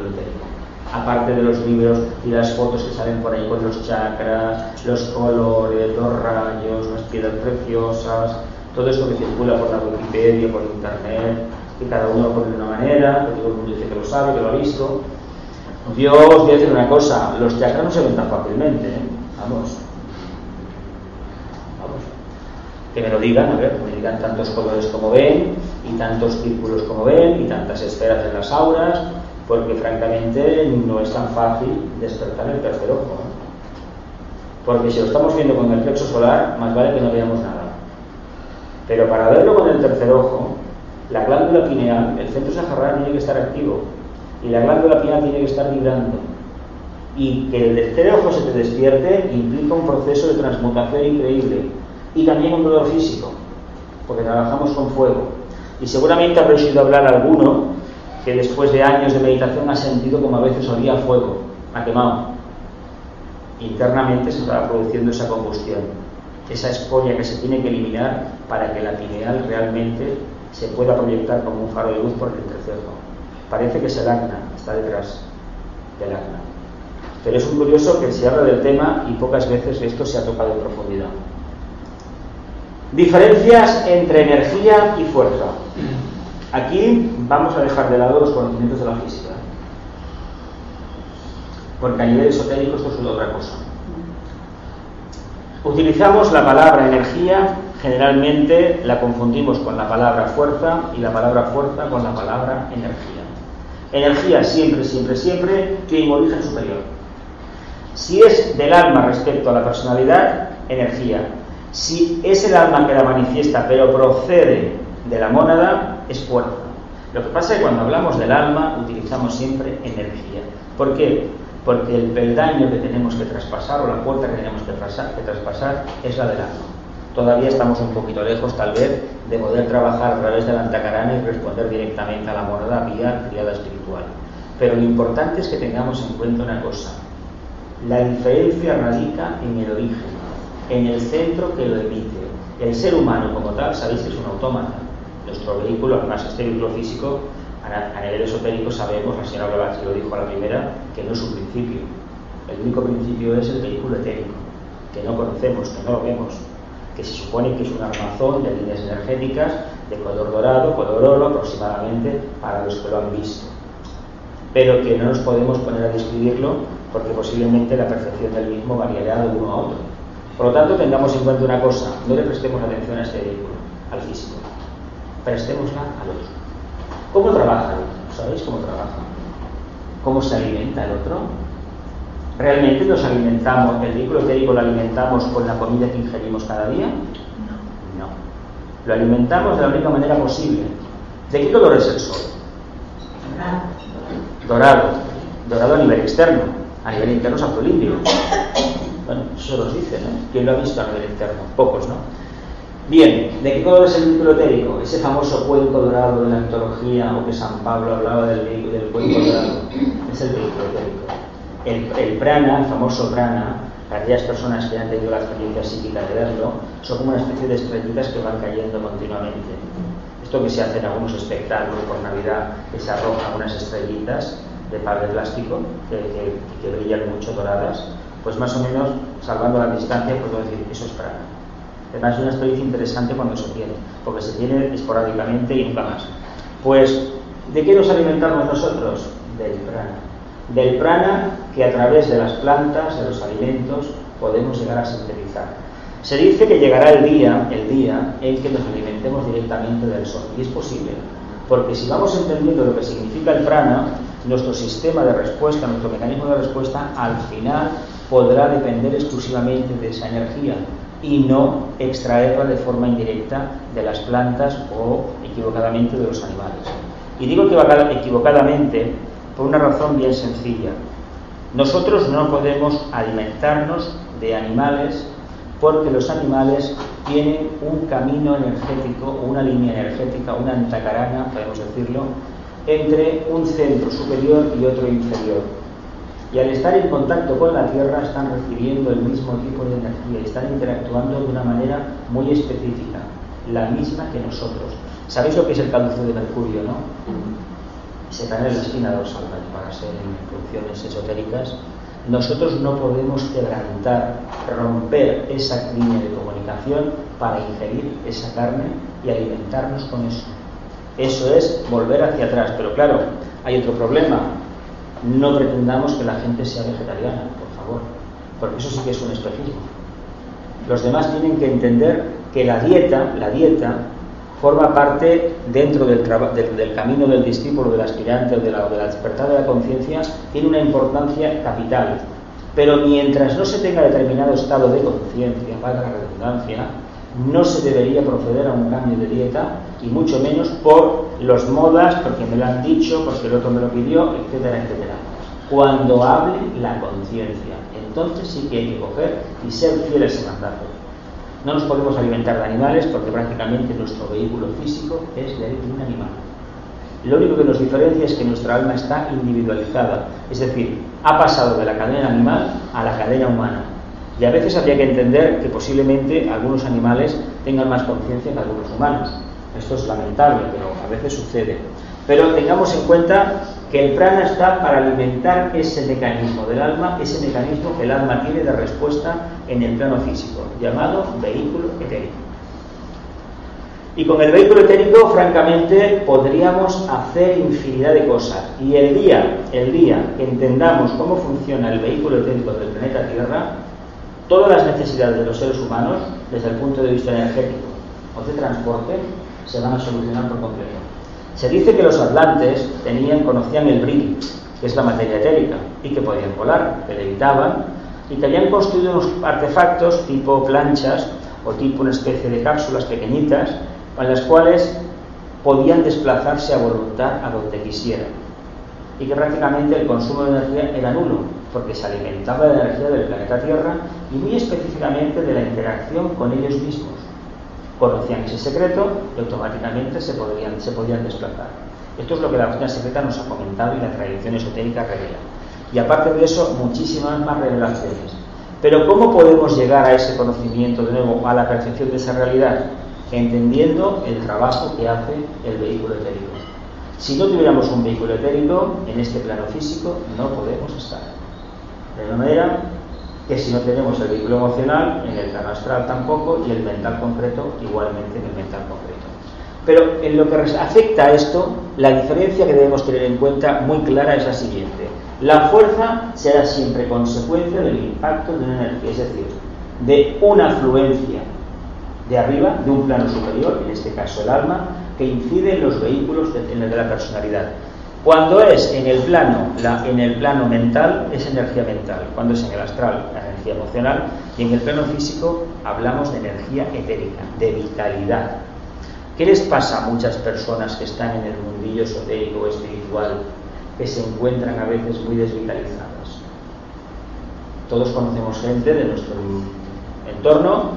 Aparte de los libros y las fotos que salen por ahí con los chakras, los colores, los rayos, las piedras preciosas, todo esto que circula por la Wikipedia, por internet, que cada uno lo pone de una manera, que todo el mundo dice que lo sabe, que lo ha visto. Yo os voy a decir una cosa, los chakras no se ven tan fácilmente, ¿eh? vamos, que me lo digan, a ver, me digan tantos colores como ven, y tantos círculos como ven, y tantas esferas en las auras, porque francamente no es tan fácil despertar el tercer ojo. Porque si lo estamos viendo con el plexo solar, más vale que no veamos nada. Pero para verlo con el tercer ojo, la glándula pineal, el centro sahariano tiene que estar activo, y la glándula pineal tiene que estar vibrando. Y que el tercer ojo se te despierte implica un proceso de transmutación increíble y también un dolor físico, porque trabajamos con fuego. Y seguramente habréis oído hablar alguno que después de años de meditación ha sentido como a veces olía fuego, ha quemado. Internamente se va produciendo esa combustión, esa escoria que se tiene que eliminar para que la pineal realmente se pueda proyectar como un faro de luz por el entrecejo. Parece que es el acna, está detrás del acna. Pero es curioso que se habla del tema y pocas veces esto se ha tocado en profundidad. Diferencias entre energía y fuerza. Aquí vamos a dejar de lado los conocimientos de la física. Porque a nivel esotérico esto es otra cosa. Utilizamos la palabra energía generalmente la confundimos con la palabra fuerza y la palabra fuerza con la palabra energía. Energía siempre, siempre, siempre tiene un origen superior. Si es del alma respecto a la personalidad, energía. Si es el alma que la manifiesta pero procede de la mónada, es fuerza. Lo que pasa es que cuando hablamos del alma utilizamos siempre energía. ¿Por qué? Porque el peldaño que tenemos que traspasar o la puerta que tenemos que, traspasar es la del alma. Todavía estamos un poquito lejos, tal vez, de poder trabajar a través de la antacarana y responder directamente a la moneda vía criada espiritual. Pero lo importante es que tengamos en cuenta una cosa. La diferencia radica en el origen, en el centro que lo emite. El ser humano como tal, sabéis es un autómata. Nuestro vehículo, además este vehículo físico, a nivel esotérico sabemos, la señora Blavatsky lo dijo a la primera, que no es un principio. El único principio es el vehículo etérico, que no conocemos, que no lo vemos, que se supone que es un armazón de líneas energéticas de color dorado, color oro aproximadamente para los que lo han visto. Pero que no nos podemos poner a describirlo porque posiblemente la percepción del mismo variará de uno a otro. Por lo tanto, tengamos en cuenta una cosa, no le prestemos atención a este vehículo, al físico, prestémosla al otro. ¿Cómo trabaja el otro? ¿Sabéis cómo trabaja? ¿Cómo se alimenta el otro? ¿Realmente nos alimentamos, el vehículo etérico lo alimentamos con la comida que ingerimos cada día? No. No. Lo alimentamos de la única manera posible. ¿De qué color es el sol? Dorado. Dorado a nivel externo. A nivel interno es azul indio. Bueno, eso nos dice, ¿no? ¿Quién lo ha visto a nivel interno? Pocos, ¿no? Bien, ¿de qué color es el vehículo etérico? Ese famoso cuenco dorado de la mitología, o que San Pablo hablaba del, del cuenco dorado. Es el vehículo etérico. El, prana, el famoso prana, para aquellas personas que han tenido la experiencia psíquica de verlo, son como una especie de estrellitas que van cayendo continuamente. Esto que se hace en algunos espectáculos por Navidad, que se arrojan unas estrellitas de par de plástico que, brillan mucho doradas, pues más o menos, salvando la distancia, puedo decir, eso es prana. Es una experiencia interesante cuando se tiene, porque se tiene esporádicamente y nunca más. Pues, ¿de qué nos alimentamos nosotros? Del prana del prana que a través de las plantas, de los alimentos, podemos llegar a sintetizar. Se dice que llegará el día, el día en que nos alimentemos directamente del sol, y es posible, porque si vamos entendiendo lo que significa el prana, nuestro sistema de respuesta, nuestro mecanismo de respuesta, al final podrá depender exclusivamente de esa energía y no extraerla de forma indirecta de las plantas o equivocadamente de los animales. Y digo equivocadamente por una razón bien sencilla. Nosotros no podemos alimentarnos de animales porque los animales tienen un camino energético, una línea energética, una antacarana, podemos decirlo, entre un centro superior y otro inferior. Y al estar en contacto con la Tierra están recibiendo el mismo tipo de energía y están interactuando de una manera muy específica, la misma que nosotros. ¿Sabéis lo que es el caduceo de Mercurio, no? se cae en la espina dorsal para ser en funciones esotéricas, nosotros no podemos quebrantar, romper esa línea de comunicación para ingerir esa carne y alimentarnos con eso. Eso es volver hacia atrás. Pero claro, hay otro problema. No pretendamos que la gente sea vegetariana, por favor, porque eso sí que es un espejismo. Los demás tienen que entender que la dieta, la dieta forma parte dentro del, camino del discípulo, del aspirante o de la, de despertar de la conciencia, tiene una importancia capital. Pero mientras no se tenga determinado estado de conciencia, para la redundancia, no se debería proceder a un cambio de dieta y mucho menos por los modas, porque me lo han dicho, porque el otro me lo pidió, etcétera, etcétera. Cuando hable la conciencia, entonces sí que hay que coger y ser fiel a ese mandato. No nos podemos alimentar de animales porque prácticamente nuestro vehículo físico es de un animal. Lo único que nos diferencia es que nuestra alma está individualizada, es decir, ha pasado de la cadena animal a la cadena humana. Y a veces habría que entender que posiblemente algunos animales tengan más conciencia que algunos humanos. Esto es lamentable, pero a veces sucede. Pero tengamos en cuenta que el prana está para alimentar ese mecanismo del alma, ese mecanismo que el alma tiene de respuesta en el plano físico, llamado vehículo etérico. Y con el vehículo etérico, francamente, podríamos hacer infinidad de cosas. Y el día, el día que entendamos cómo funciona el vehículo etérico del planeta Tierra, todas las necesidades de los seres humanos, desde el punto de vista energético, o de transporte se van a solucionar por completo. Se dice que los atlantes tenían, conocían el brillo, que es la materia etérica, y que podían volar, que levitaban, y que habían construido unos artefactos tipo planchas o tipo una especie de cápsulas pequeñitas, con las cuales podían desplazarse a voluntad a donde quisieran. Y que prácticamente el consumo de energía era nulo, porque se alimentaba de la energía del planeta Tierra y muy específicamente de la interacción con ellos mismos. Conocían ese secreto y automáticamente se, podrían, se podían desplazar. Esto es lo que la doctrina secreta nos ha comentado y la tradición esotérica revela. Y aparte de eso, muchísimas más revelaciones. Pero ¿cómo podemos llegar a ese conocimiento, de nuevo, a la percepción de esa realidad? Entendiendo el trabajo que hace el vehículo etérico. Si no tuviéramos un vehículo etérico en este plano físico, no podemos estar. De la manera que si no tenemos el vehículo emocional, en el plano astral tampoco, y el mental concreto, igualmente en el mental concreto. Pero en lo que afecta a esto, la diferencia que debemos tener en cuenta muy clara es la siguiente. La fuerza será siempre consecuencia del impacto de una energía, es decir, de una afluencia de arriba, de un plano superior, en este caso el alma, que incide en los vehículos de la personalidad. Cuando es en el plano, en el plano mental, es energía mental. Cuando es en el astral, energía emocional. Y en el plano físico hablamos de energía etérica, de vitalidad. ¿Qué les pasa a muchas personas que están en el mundillo esotérico espiritual, que se encuentran a veces muy desvitalizadas? Todos conocemos gente de nuestro entorno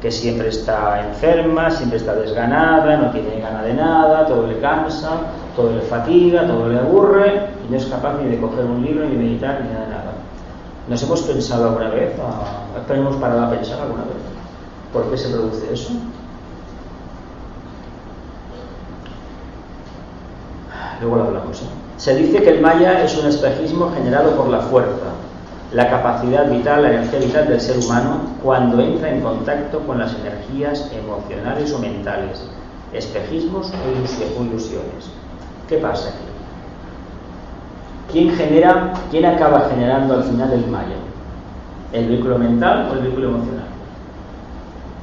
que siempre está enferma, siempre está desganada, no tiene ganas de nada, todo le cansa, todo le fatiga, todo le aburre y no es capaz ni de coger un libro, ni de meditar, ni de nada. ¿Nos hemos pensado alguna vez? ¿Hemos parado a pensar alguna vez? ¿Por qué se produce eso? Luego lo hablamos. ¿eh? Se dice que el maya es un espejismo generado por la fuerza, la capacidad vital, la energía vital del ser humano cuando entra en contacto con las energías emocionales o mentales, espejismos o ilusiones. ¿Qué pasa aquí? ¿Quién genera, quién acaba generando al final el maya? ¿El vehículo mental o el vehículo emocional?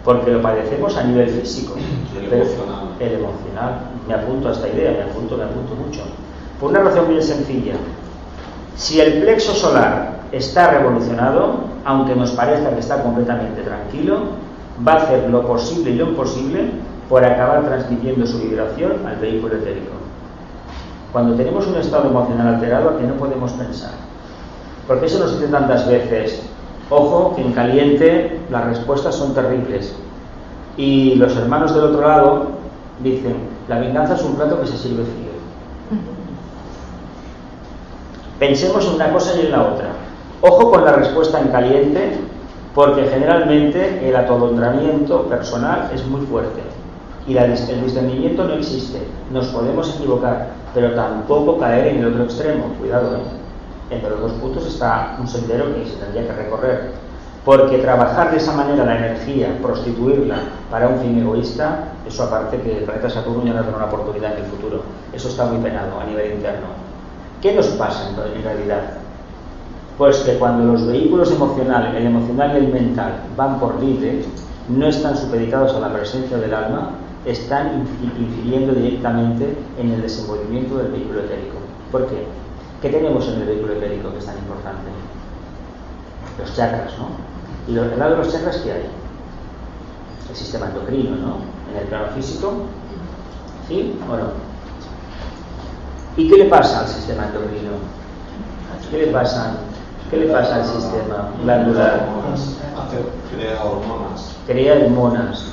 Porque lo padecemos a nivel físico. El emocional. El emocional. Me apunto a esta idea, me apunto, me apunto mucho. Por una razón muy sencilla. Si el plexo solar está revolucionado, aunque nos parezca que está completamente tranquilo, va a hacer lo posible y lo imposible por acabar transmitiendo su vibración al vehículo etérico. Cuando tenemos un estado emocional alterado, ¿a que no podemos pensar? Porque eso nos dice tantas veces, ojo, que en caliente las respuestas son terribles. Y los hermanos del otro lado dicen, la venganza es un plato que se sirve frío. Pensemos en una cosa y en la otra. Ojo con la respuesta en caliente, porque generalmente el atolondramiento personal es muy fuerte y el discernimiento no existe. Nos podemos equivocar, pero tampoco caer en el otro extremo. Cuidado, ¿eh? entre los dos puntos está un sendero que se tendría que recorrer. Porque trabajar de esa manera la energía, prostituirla para un fin egoísta, eso aparte que el planeta Saturno ya no tendrá una oportunidad en el futuro. Eso está muy penado a nivel interno. ¿Qué nos pasa en realidad? Pues que cuando los vehículos emocionales, el emocional y el mental, van por libre, no están supeditados a la presencia del alma, están infiriendo directamente en el desenvolvimiento del vehículo etérico. ¿Por qué? ¿Qué tenemos en el vehículo etérico que es tan importante? Los chakras, ¿no? Y al lado de los chakras, ¿qué hay? El sistema endocrino, ¿no? En el plano físico, ¿sí o no? ¿Y qué le pasa al sistema endocrino? ¿Qué le pasa ¿Qué le pasa al sistema glandular? Crea hormonas. Crea hormonas.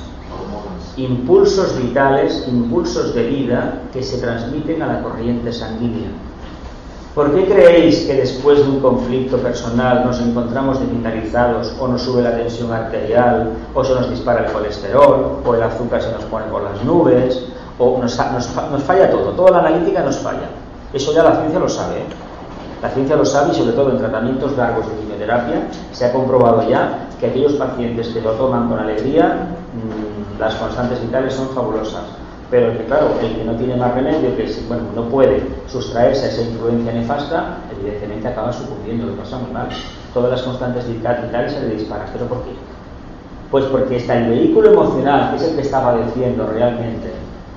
Impulsos vitales, impulsos de vida que se transmiten a la corriente sanguínea. ¿Por qué creéis que después de un conflicto personal nos encontramos desvitalizados o nos sube la tensión arterial o se nos dispara el colesterol o el azúcar se nos pone por las nubes o nos, nos falla todo? Toda la analítica nos falla. Eso ya la ciencia lo sabe. ¿eh? La ciencia lo sabe y sobre todo en tratamientos largos de quimioterapia se ha comprobado ya que aquellos pacientes que lo toman con alegría, mmm, las constantes vitales son fabulosas. Pero claro, el que no tiene más remedio, que bueno, no puede sustraerse a esa influencia nefasta, evidentemente acaba sucumbiendo, lo pasa muy mal. Todas las constantes vitales se le disparan. ¿Pero por qué? Pues porque está el vehículo emocional, que es el que está padeciendo realmente,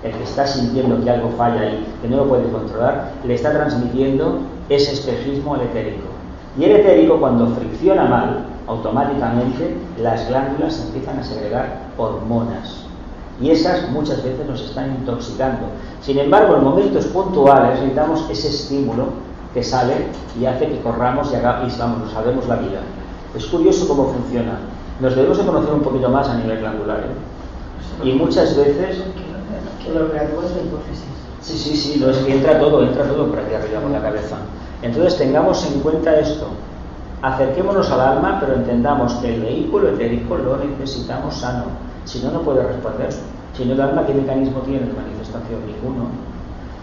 el que está sintiendo que algo falla ahí, que no lo puede controlar, le está transmitiendo ese espejismo al etérico. Y el etérico, cuando fricciona mal, automáticamente las glándulas empiezan a segregar hormonas. Y esas muchas veces nos están intoxicando. Sin embargo, en momentos puntuales necesitamos ese estímulo que sale y hace que corramos y, haga, y vamos, nos salvemos la vida. Es curioso cómo funciona. Nos debemos de conocer un poquito más a nivel glandular. ¿eh? Y muchas veces... Sí, sí, sí, entra todo, entra todo por aquí arriba con la cabeza. Entonces tengamos en cuenta esto. Acerquémonos al alma, pero entendamos que el vehículo etérico lo necesitamos sano. Si no, no puede responder. Si no, el alma, ¿qué mecanismo tiene de manifestación? Ninguno.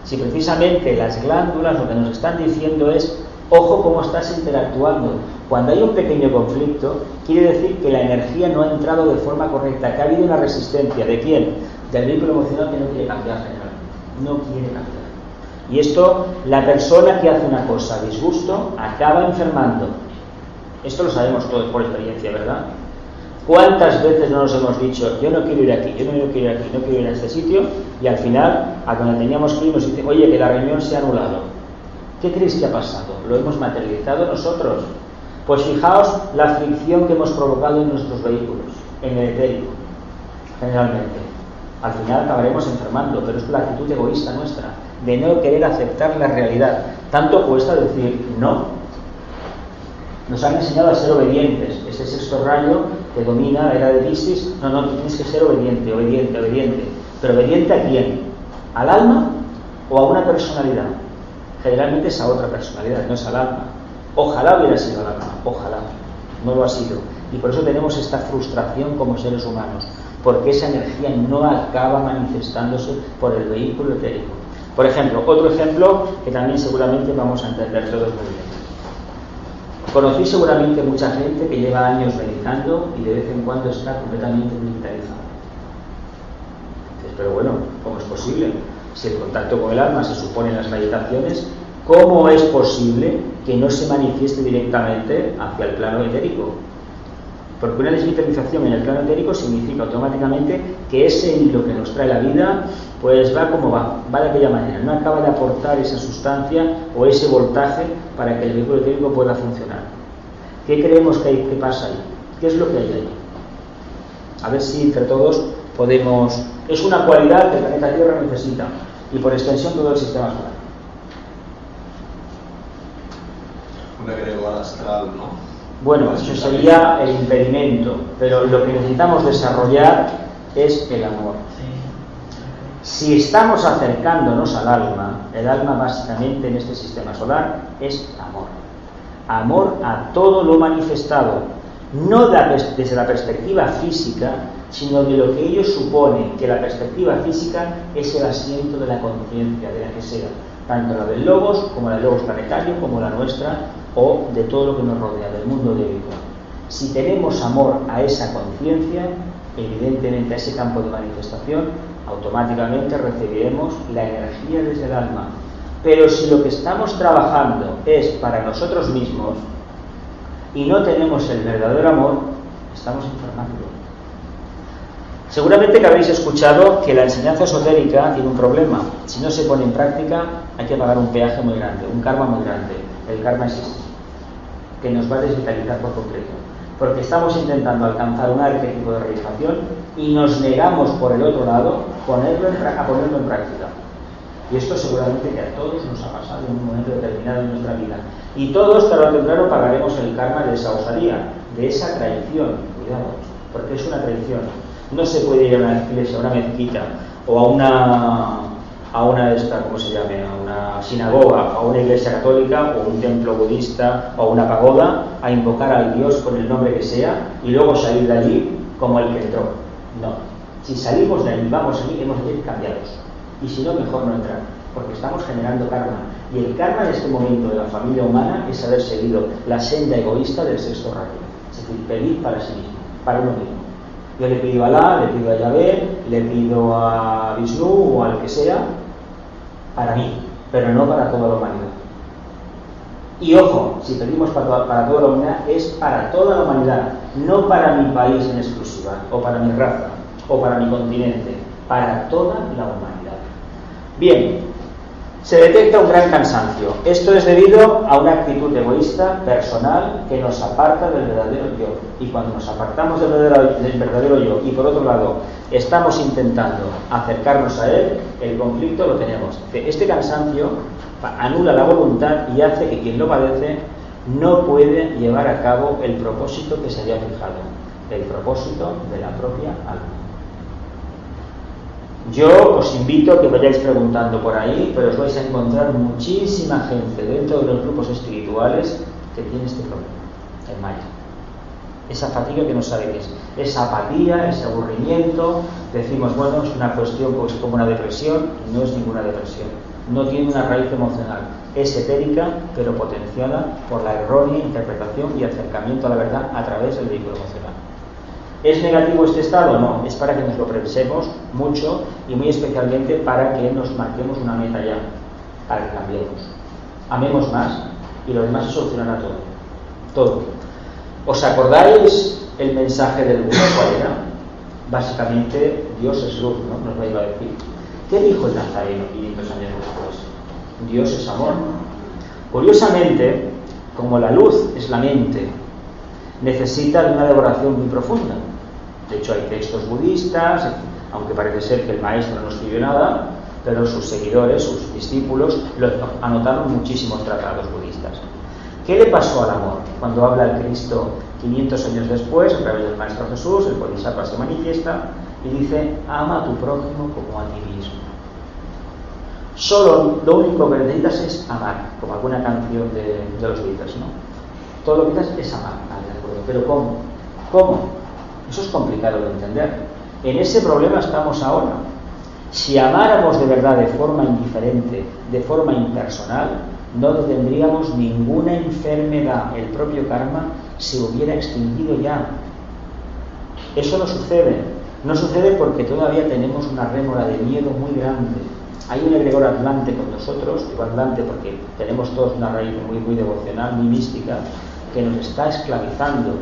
Si precisamente las glándulas lo que nos están diciendo es, ojo cómo estás interactuando. Cuando hay un pequeño conflicto, quiere decir que la energía no ha entrado de forma correcta, que ha habido una resistencia. ¿De quién? Del vehículo emocional que no quiere cambiar generalmente. No quiere cambiar. Y esto, la persona que hace una cosa a disgusto, acaba enfermando. Esto lo sabemos todos por experiencia, ¿verdad? ¿Cuántas veces no nos hemos dicho, yo no quiero ir aquí, yo no quiero ir aquí, no quiero ir a este sitio? Y al final, a donde teníamos que ir, nos dicen, oye, que la reunión se ha anulado. ¿Qué creéis que ha pasado? ¿Lo hemos materializado nosotros? Pues fijaos la fricción que hemos provocado en nuestros vehículos, en el etérico, generalmente. Al final acabaremos enfermando, pero es la actitud egoísta nuestra, de no querer aceptar la realidad. Tanto cuesta decir no, nos han enseñado a ser obedientes. Ese sexto rayo que domina la era de Piscis, no, no, tienes que ser obediente, obediente, obediente. Pero obediente a quién? ¿Al alma o a una personalidad? Generalmente es a otra personalidad, no es al alma. Ojalá hubiera sido al alma, ojalá. No lo ha sido. Y por eso tenemos esta frustración como seres humanos, porque esa energía no acaba manifestándose por el vehículo etérico. Por ejemplo, otro ejemplo que también seguramente vamos a entender todos muy bien. Conocí seguramente mucha gente que lleva años meditando y de vez en cuando está completamente militarizada. Pero bueno, ¿cómo es posible? Si el contacto con el alma se supone en las meditaciones, ¿cómo es posible que no se manifieste directamente hacia el plano etérico? Porque una desvitalización en el plano etérico significa automáticamente que ese hilo que nos trae la vida, pues va como va, va de aquella manera, no acaba de aportar esa sustancia o ese voltaje para que el vehículo etérico pueda funcionar. ¿Qué creemos que, hay, que pasa ahí? ¿Qué es lo que hay ahí? A ver si entre todos podemos... Es una cualidad que el planeta Tierra necesita y por extensión todo el sistema solar. Un egregor astral, ¿no? Bueno, eso sería el impedimento, pero lo que necesitamos desarrollar es el amor. Si estamos acercándonos al alma, el alma básicamente en este sistema solar es amor. Amor a todo lo manifestado, no desde la perspectiva física, sino de lo que ellos suponen que la perspectiva física es el asiento de la conciencia, de la que sea, tanto la del Logos como la del Logos planetario, como la nuestra, o de todo lo que nos rodea, del mundo de vida. Si tenemos amor a esa conciencia, evidentemente a ese campo de manifestación, automáticamente recibiremos la energía desde el alma. Pero si lo que estamos trabajando es para nosotros mismos y no tenemos el verdadero amor, estamos enfermando. Seguramente que habéis escuchado que la enseñanza esotérica tiene un problema. Si no se pone en práctica, hay que pagar un peaje muy grande, un karma muy grande. El karma existe, que nos va a desvitalizar por completo. Porque estamos intentando alcanzar un arquetipo de realización y nos negamos por el otro lado a ponerlo en práctica. Y esto seguramente que a todos nos ha pasado en un momento determinado en nuestra vida. Y todos, tarde o temprano, pagaremos el karma de esa osadía, de esa traición. Cuidado, porque es una traición. No se puede ir a una iglesia, a una mezquita o a una a una de estas, ¿cómo se llame? A una sinagoga, a una iglesia católica o un templo budista o una pagoda a invocar al Dios con el nombre que sea y luego salir de allí como el que entró. No. Si salimos de allí, vamos allí, hemos de ir cambiados. Y si no, mejor no entrar, porque estamos generando karma. Y el karma en este momento de la familia humana es haber seguido la senda egoísta del sexto rayo. Es decir, pedir para sí mismo, para uno mismo. Yo le pido a Alá, le pido a Yahvé, le pido a Vishnu o al que sea, para mí, pero no para toda la humanidad. Y ojo, si pedimos para toda, para toda la humanidad, es para toda la humanidad. no para mi país en exclusiva, o para mi raza, o para mi continente, para toda la humanidad. Bien, se detecta un gran cansancio. Esto es debido a una actitud egoísta, personal, que nos aparta del verdadero yo. Y cuando nos apartamos del verdadero, yo y por otro lado estamos intentando acercarnos a él, el conflicto lo tenemos. Este cansancio anula la voluntad y hace que quien lo padece no puede llevar a cabo el propósito que se había fijado, el propósito de la propia alma. Yo os invito a que vayáis preguntando por ahí, pero os vais a encontrar muchísima gente dentro de los grupos espirituales que tiene este problema, el maya. Esa fatiga que no sabe qué es. Esa apatía, ese aburrimiento. Decimos, bueno, es una cuestión pues, como una depresión. No es ninguna depresión. No tiene una raíz emocional. Es etérica, pero potenciada por la errónea interpretación y acercamiento a la verdad a través del vehículo emocional. ¿Es negativo este estado? No, es para que nos lo pensemos mucho y muy especialmente para que nos marquemos una meta ya, para que cambiemos. Amemos más y lo demás se solucionará todo. Todo. ¿Os acordáis el mensaje del Buda cuál era? Básicamente, Dios es luz, ¿no? Nos va a ir a decir. ¿Qué dijo el Nazareno 500 años después? Dios es amor. Curiosamente, como la luz es la mente, necesita de una devoración muy profunda. De hecho, hay textos budistas, aunque parece ser que el maestro no escribió nada, pero sus seguidores, sus discípulos, anotaron muchísimos tratados budistas. ¿Qué le pasó al amor? Cuando habla el Cristo 500 años después, a través del Maestro Jesús, el Bodhisattva se manifiesta y dice, ama a tu prójimo como a ti mismo. Solo lo único que necesitas es amar, como alguna canción de, los Beatles, ¿no? Todo lo que necesitas es amar, ¿de acuerdo? Pero ¿cómo? ¿Cómo? Eso es complicado de entender. En ese problema estamos ahora. Si amáramos de verdad de forma indiferente, de forma impersonal, no tendríamos ninguna enfermedad. El propio karma se hubiera extinguido ya. Eso no sucede. No sucede porque todavía tenemos una rémora de miedo muy grande. Hay un egregor atlante con nosotros, digo atlante porque tenemos todos una raíz muy, muy devocional, muy mística, que nos está esclavizando,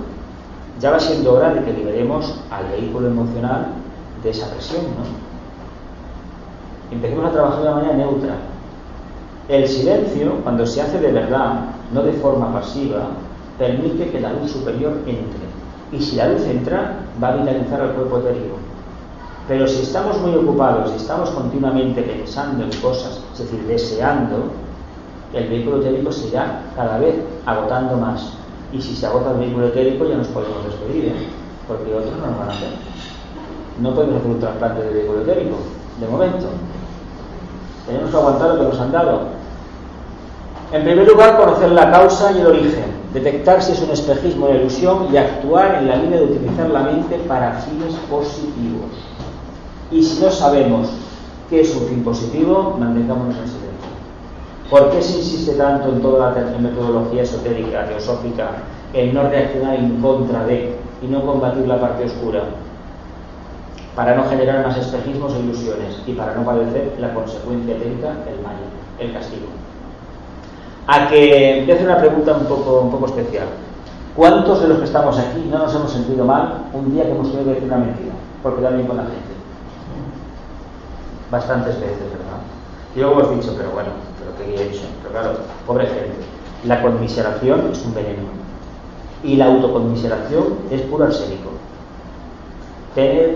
ya va siendo hora de que liberemos al vehículo emocional de esa presión, ¿no? Empecemos a trabajar de una manera neutra. El silencio, cuando se hace de verdad, no de forma pasiva, permite que la luz superior entre. Y si la luz entra, va a vitalizar al cuerpo etérico. Pero si estamos muy ocupados y estamos continuamente pensando en cosas, es decir, deseando, el vehículo etérico se irá cada vez agotando más y si se agota el vehículo etérico ya nos podemos despedir, ¿eh? porque otros no nos van a hacer. No podemos hacer un trasplante de vehículo etérico, de momento. Tenemos que aguantar lo que nos han dado. En primer lugar, conocer la causa y el origen, detectar si es un espejismo de ilusión y actuar en la línea de utilizar la mente para fines positivos. Y si no sabemos qué es un fin positivo, mantengámonos en silencio. ¿Por qué se insiste tanto en toda la metodología esotérica, teosófica, en no reaccionar en contra de y no combatir la parte oscura? Para no generar más espejismos e ilusiones y para no padecer la consecuencia ética, el mal, el castigo. A que voy a una pregunta un poco, un poco especial. ¿Cuántos de los que estamos aquí no nos hemos sentido mal un día que hemos tenido que decir una mentira? Por quedar bien con la gente. Bastantes veces, ¿verdad? Y luego hemos dicho, pero bueno, pero claro, pobre gente. La conmiseración es un veneno. Y la autoconmiseración es puro arsénico.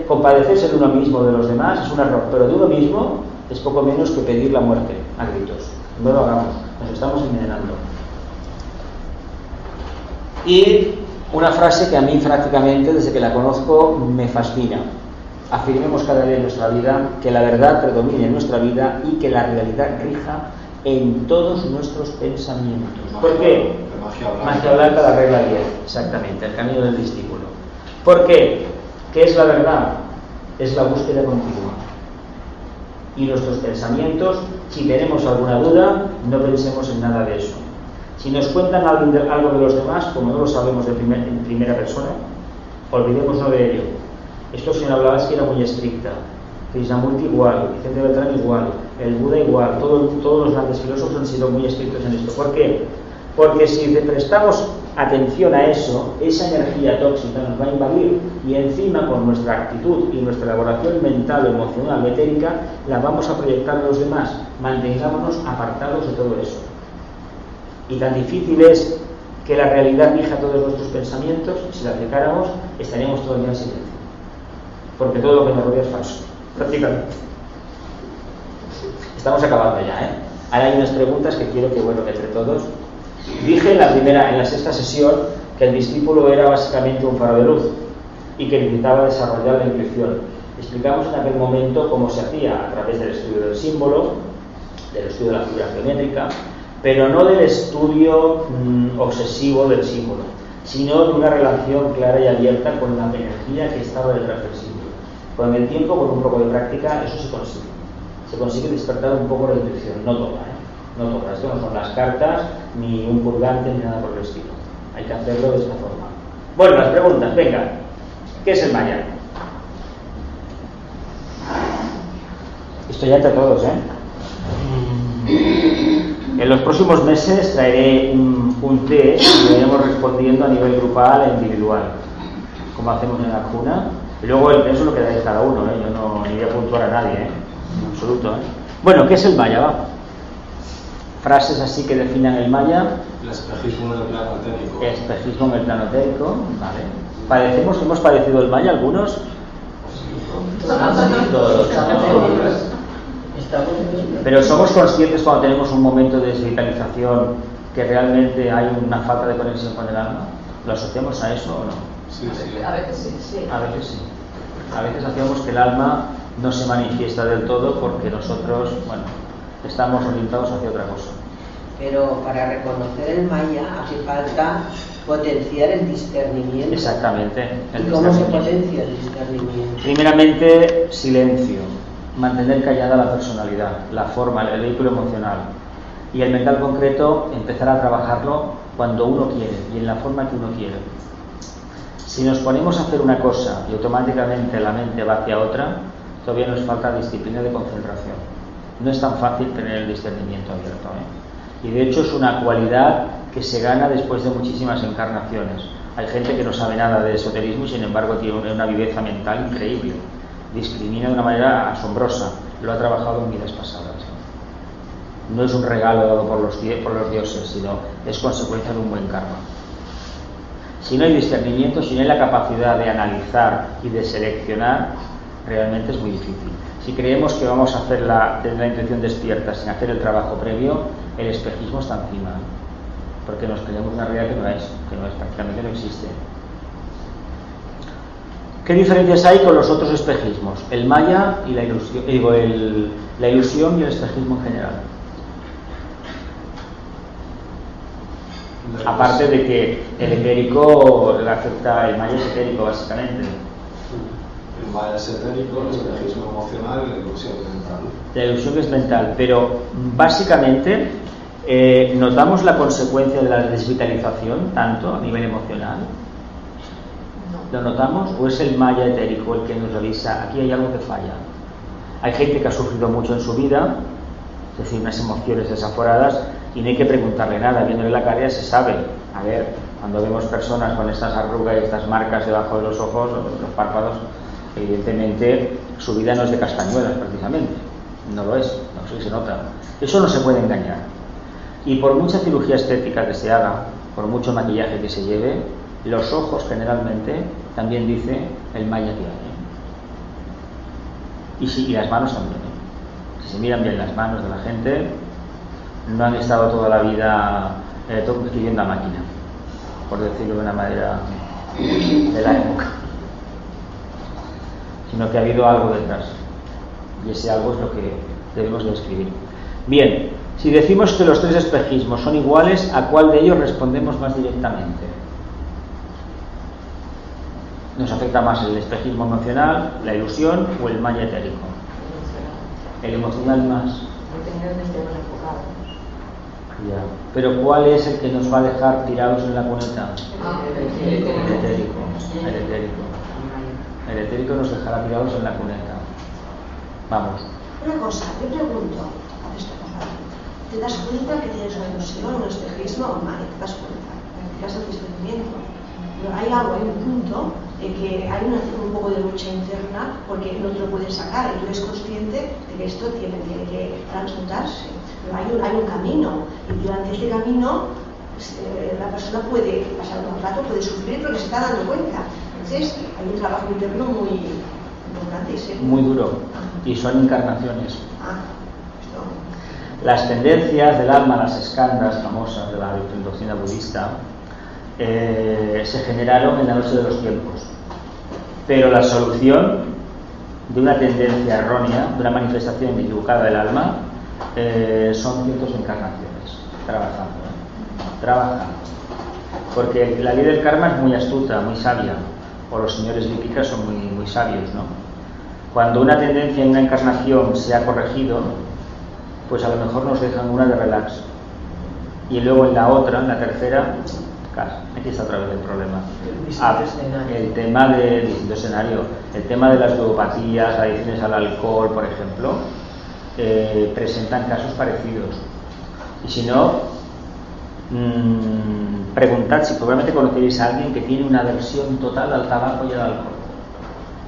compadecerse de uno mismo de los demás es un error, pero de uno mismo es poco menos que pedir la muerte a gritos. No lo hagamos, nos estamos envenenando. Y una frase que a mí prácticamente, desde que la conozco, me fascina. Afirmemos cada día en nuestra vida que la verdad predomine en nuestra vida y que la realidad rija en todos nuestros pensamientos. ¿Por qué? Magia blanca, la regla 10, exactamente, el camino del discípulo. ¿Por qué? ¿Qué es la verdad? Es la búsqueda continua. Y nuestros pensamientos, si tenemos alguna duda, no pensemos en nada de eso. Si nos cuentan algo de, los demás, como no lo sabemos de en primera persona, olvidémonos de ello. Esto señor que era muy estricta. Krishnamurti igual, Vicente Beltrán igual, el Buda igual, todos los grandes filósofos han sido muy estrictos en esto. ¿Por qué? Porque si prestamos atención a eso, esa energía tóxica nos va a invadir y encima con nuestra actitud y nuestra elaboración mental, emocional, etérica, la vamos a proyectar a los demás. Mantengámonos apartados de todo eso. Y tan difícil es que la realidad rija todos nuestros pensamientos, si la aplicáramos, estaríamos todo el día en silencio. Porque todo lo que nos rodea es falso, prácticamente. Estamos acabando ya, ¿eh? Ahora hay unas preguntas que quiero que, bueno, entre todos. Dije en la primera, en la sexta sesión, que el discípulo era básicamente un faro de luz y que necesitaba desarrollar la intuición. Explicamos en aquel momento cómo se hacía a través del estudio del símbolo, del estudio de la figura geométrica, pero no del estudio mm, obsesivo del símbolo, sino de una relación clara y abierta con la energía que estaba detrás del símbolo. Con el tiempo, con un poco de práctica, eso se consigue. Se consigue despertar un poco la intuición, no toda, ¿eh? no toda. Esto no son las cartas, ni un purgante, ni nada por el estilo. Hay que hacerlo de esta forma. Bueno, las preguntas, venga. ¿Qué es el Maya? Esto ya entre todos, ¿eh? En los próximos meses traeré un, un test y iremos respondiendo a nivel grupal e individual, como hacemos en la cuna. Y luego el peso lo quedáis cada uno, ¿eh? yo no ni voy a puntuar a nadie, ¿eh? en absoluto. ¿eh? Bueno, ¿qué es el Maya? Va? Frases así que definan el Maya. El espejismo en el plano etérico. Espejismo en el plano etérico, vale. ¿Padecemos, hemos padecido el Maya algunos? Todos. Pero somos conscientes cuando tenemos un momento de desvitalización que realmente hay una falta de conexión con el alma. ¿Lo asociamos a eso o no? Sí, sí. A veces sí, sí. A veces sí. A veces hacemos que el alma no se manifiesta del todo porque nosotros, bueno, estamos orientados hacia otra cosa. Pero para reconocer el maya hace falta potenciar el discernimiento. Exactamente. el ¿Y cómo se potencia el discernimiento? Primeramente, silencio, mantener callada la personalidad, la forma, el vehículo emocional. Y el mental concreto, empezar a trabajarlo cuando uno quiere y en la forma que uno quiere. Si nos ponemos a hacer una cosa y automáticamente la mente va hacia otra, todavía nos falta disciplina de concentración. No es tan fácil tener el discernimiento abierto. ¿eh? Y de hecho es una cualidad que se gana después de muchísimas encarnaciones. Hay gente que no sabe nada de esoterismo y sin embargo tiene una viveza mental increíble. Discrimina de una manera asombrosa. Lo ha trabajado en vidas pasadas. No es un regalo dado por los, die- por los dioses, sino es consecuencia de un buen karma. Si no hay discernimiento, si no hay la capacidad de analizar y de seleccionar, realmente es muy difícil. Si creemos que vamos a hacer la, tener la intención despierta sin hacer el trabajo previo, el espejismo está encima. Porque nos creemos una realidad que no es, que no es, prácticamente no existe. ¿Qué diferencias hay con los otros espejismos? El maya y la ilusión, digo, el- la ilusión y el espejismo en general. Aparte de que el etérico le afecta, el maya es etérico básicamente. El maya es etérico, el espejismo emocional y la ilusión mental. La ilusión es mental, pero básicamente eh, notamos la consecuencia de la desvitalización tanto a nivel emocional. ¿Lo notamos? ¿O es el maya etérico el que nos avisa? Aquí hay algo que falla. Hay gente que ha sufrido mucho en su vida, es decir, unas emociones desaforadas, y no hay que preguntarle nada, viéndole la cara se sabe. A ver, cuando vemos personas con estas arrugas y estas marcas debajo de los ojos, los párpados, evidentemente su vida no es de castañuelas precisamente. No lo es, no sé si se nota. Eso no se puede engañar. Y por mucha cirugía estética que se haga, por mucho maquillaje que se lleve, los ojos generalmente también dice el maya que hay. Y, sí, y las manos también. ¿eh? Si se miran bien las manos de la gente, no han estado toda la vida eh, a máquina, por decirlo de una manera de la época, sino que ha habido algo detrás. Y ese algo es lo que debemos de escribir. Bien, si decimos que los tres espejismos son iguales, ¿a cuál de ellos respondemos más directamente? ¿Nos afecta más el espejismo emocional, la ilusión o el maya etérico? El emocional más. Depende de dónde estemos enfocados. Ya. Pero ¿cuál es el que nos va a dejar tirados en la cuneta? Ah, El etérico. El etérico. El etérico nos dejará tirados en la cuneta. Vamos. Una cosa, yo pregunto, a esto, por favor. ¿Te das cuenta que tienes una ilusión, un espejismo o mal? ¿Te das cuenta? caso de desprendimiento. Pero hay algo, hay un punto en que hay una, un poco de lucha interna porque no te lo puedes sacar y tú eres consciente de que esto tiene, tiene que transmutarse. Pero hay un, hay un camino y durante este camino pues, eh, la persona puede pasar un rato, puede sufrir porque se está dando cuenta. Entonces hay un trabajo interno muy importante. Muy duro. Y son encarnaciones. Ah, esto. Las tendencias del alma, las escandas famosas de la doctrina budista, eh, se generaron en la noche de los tiempos. Pero la solución de una tendencia errónea, de una manifestación equivocada del alma, eh, son cientos de encarnaciones, trabajando, ¿eh? trabajando. Porque la ley del karma es muy astuta, muy sabia, o los señores lípicas son muy, muy sabios, ¿no? Cuando una tendencia en una encarnación se ha corregido, pues a lo mejor nos dejan una de relax. Y luego en la otra, en la tercera, aquí está otra vez el problema. Ah, el tema de distinto escenario, el tema de las ludopatías, adicciones al alcohol, por ejemplo, eh, presentan casos parecidos. Y si no, mm, preguntad si probablemente conoceréis a alguien que tiene una aversión total al tabaco y al alcohol.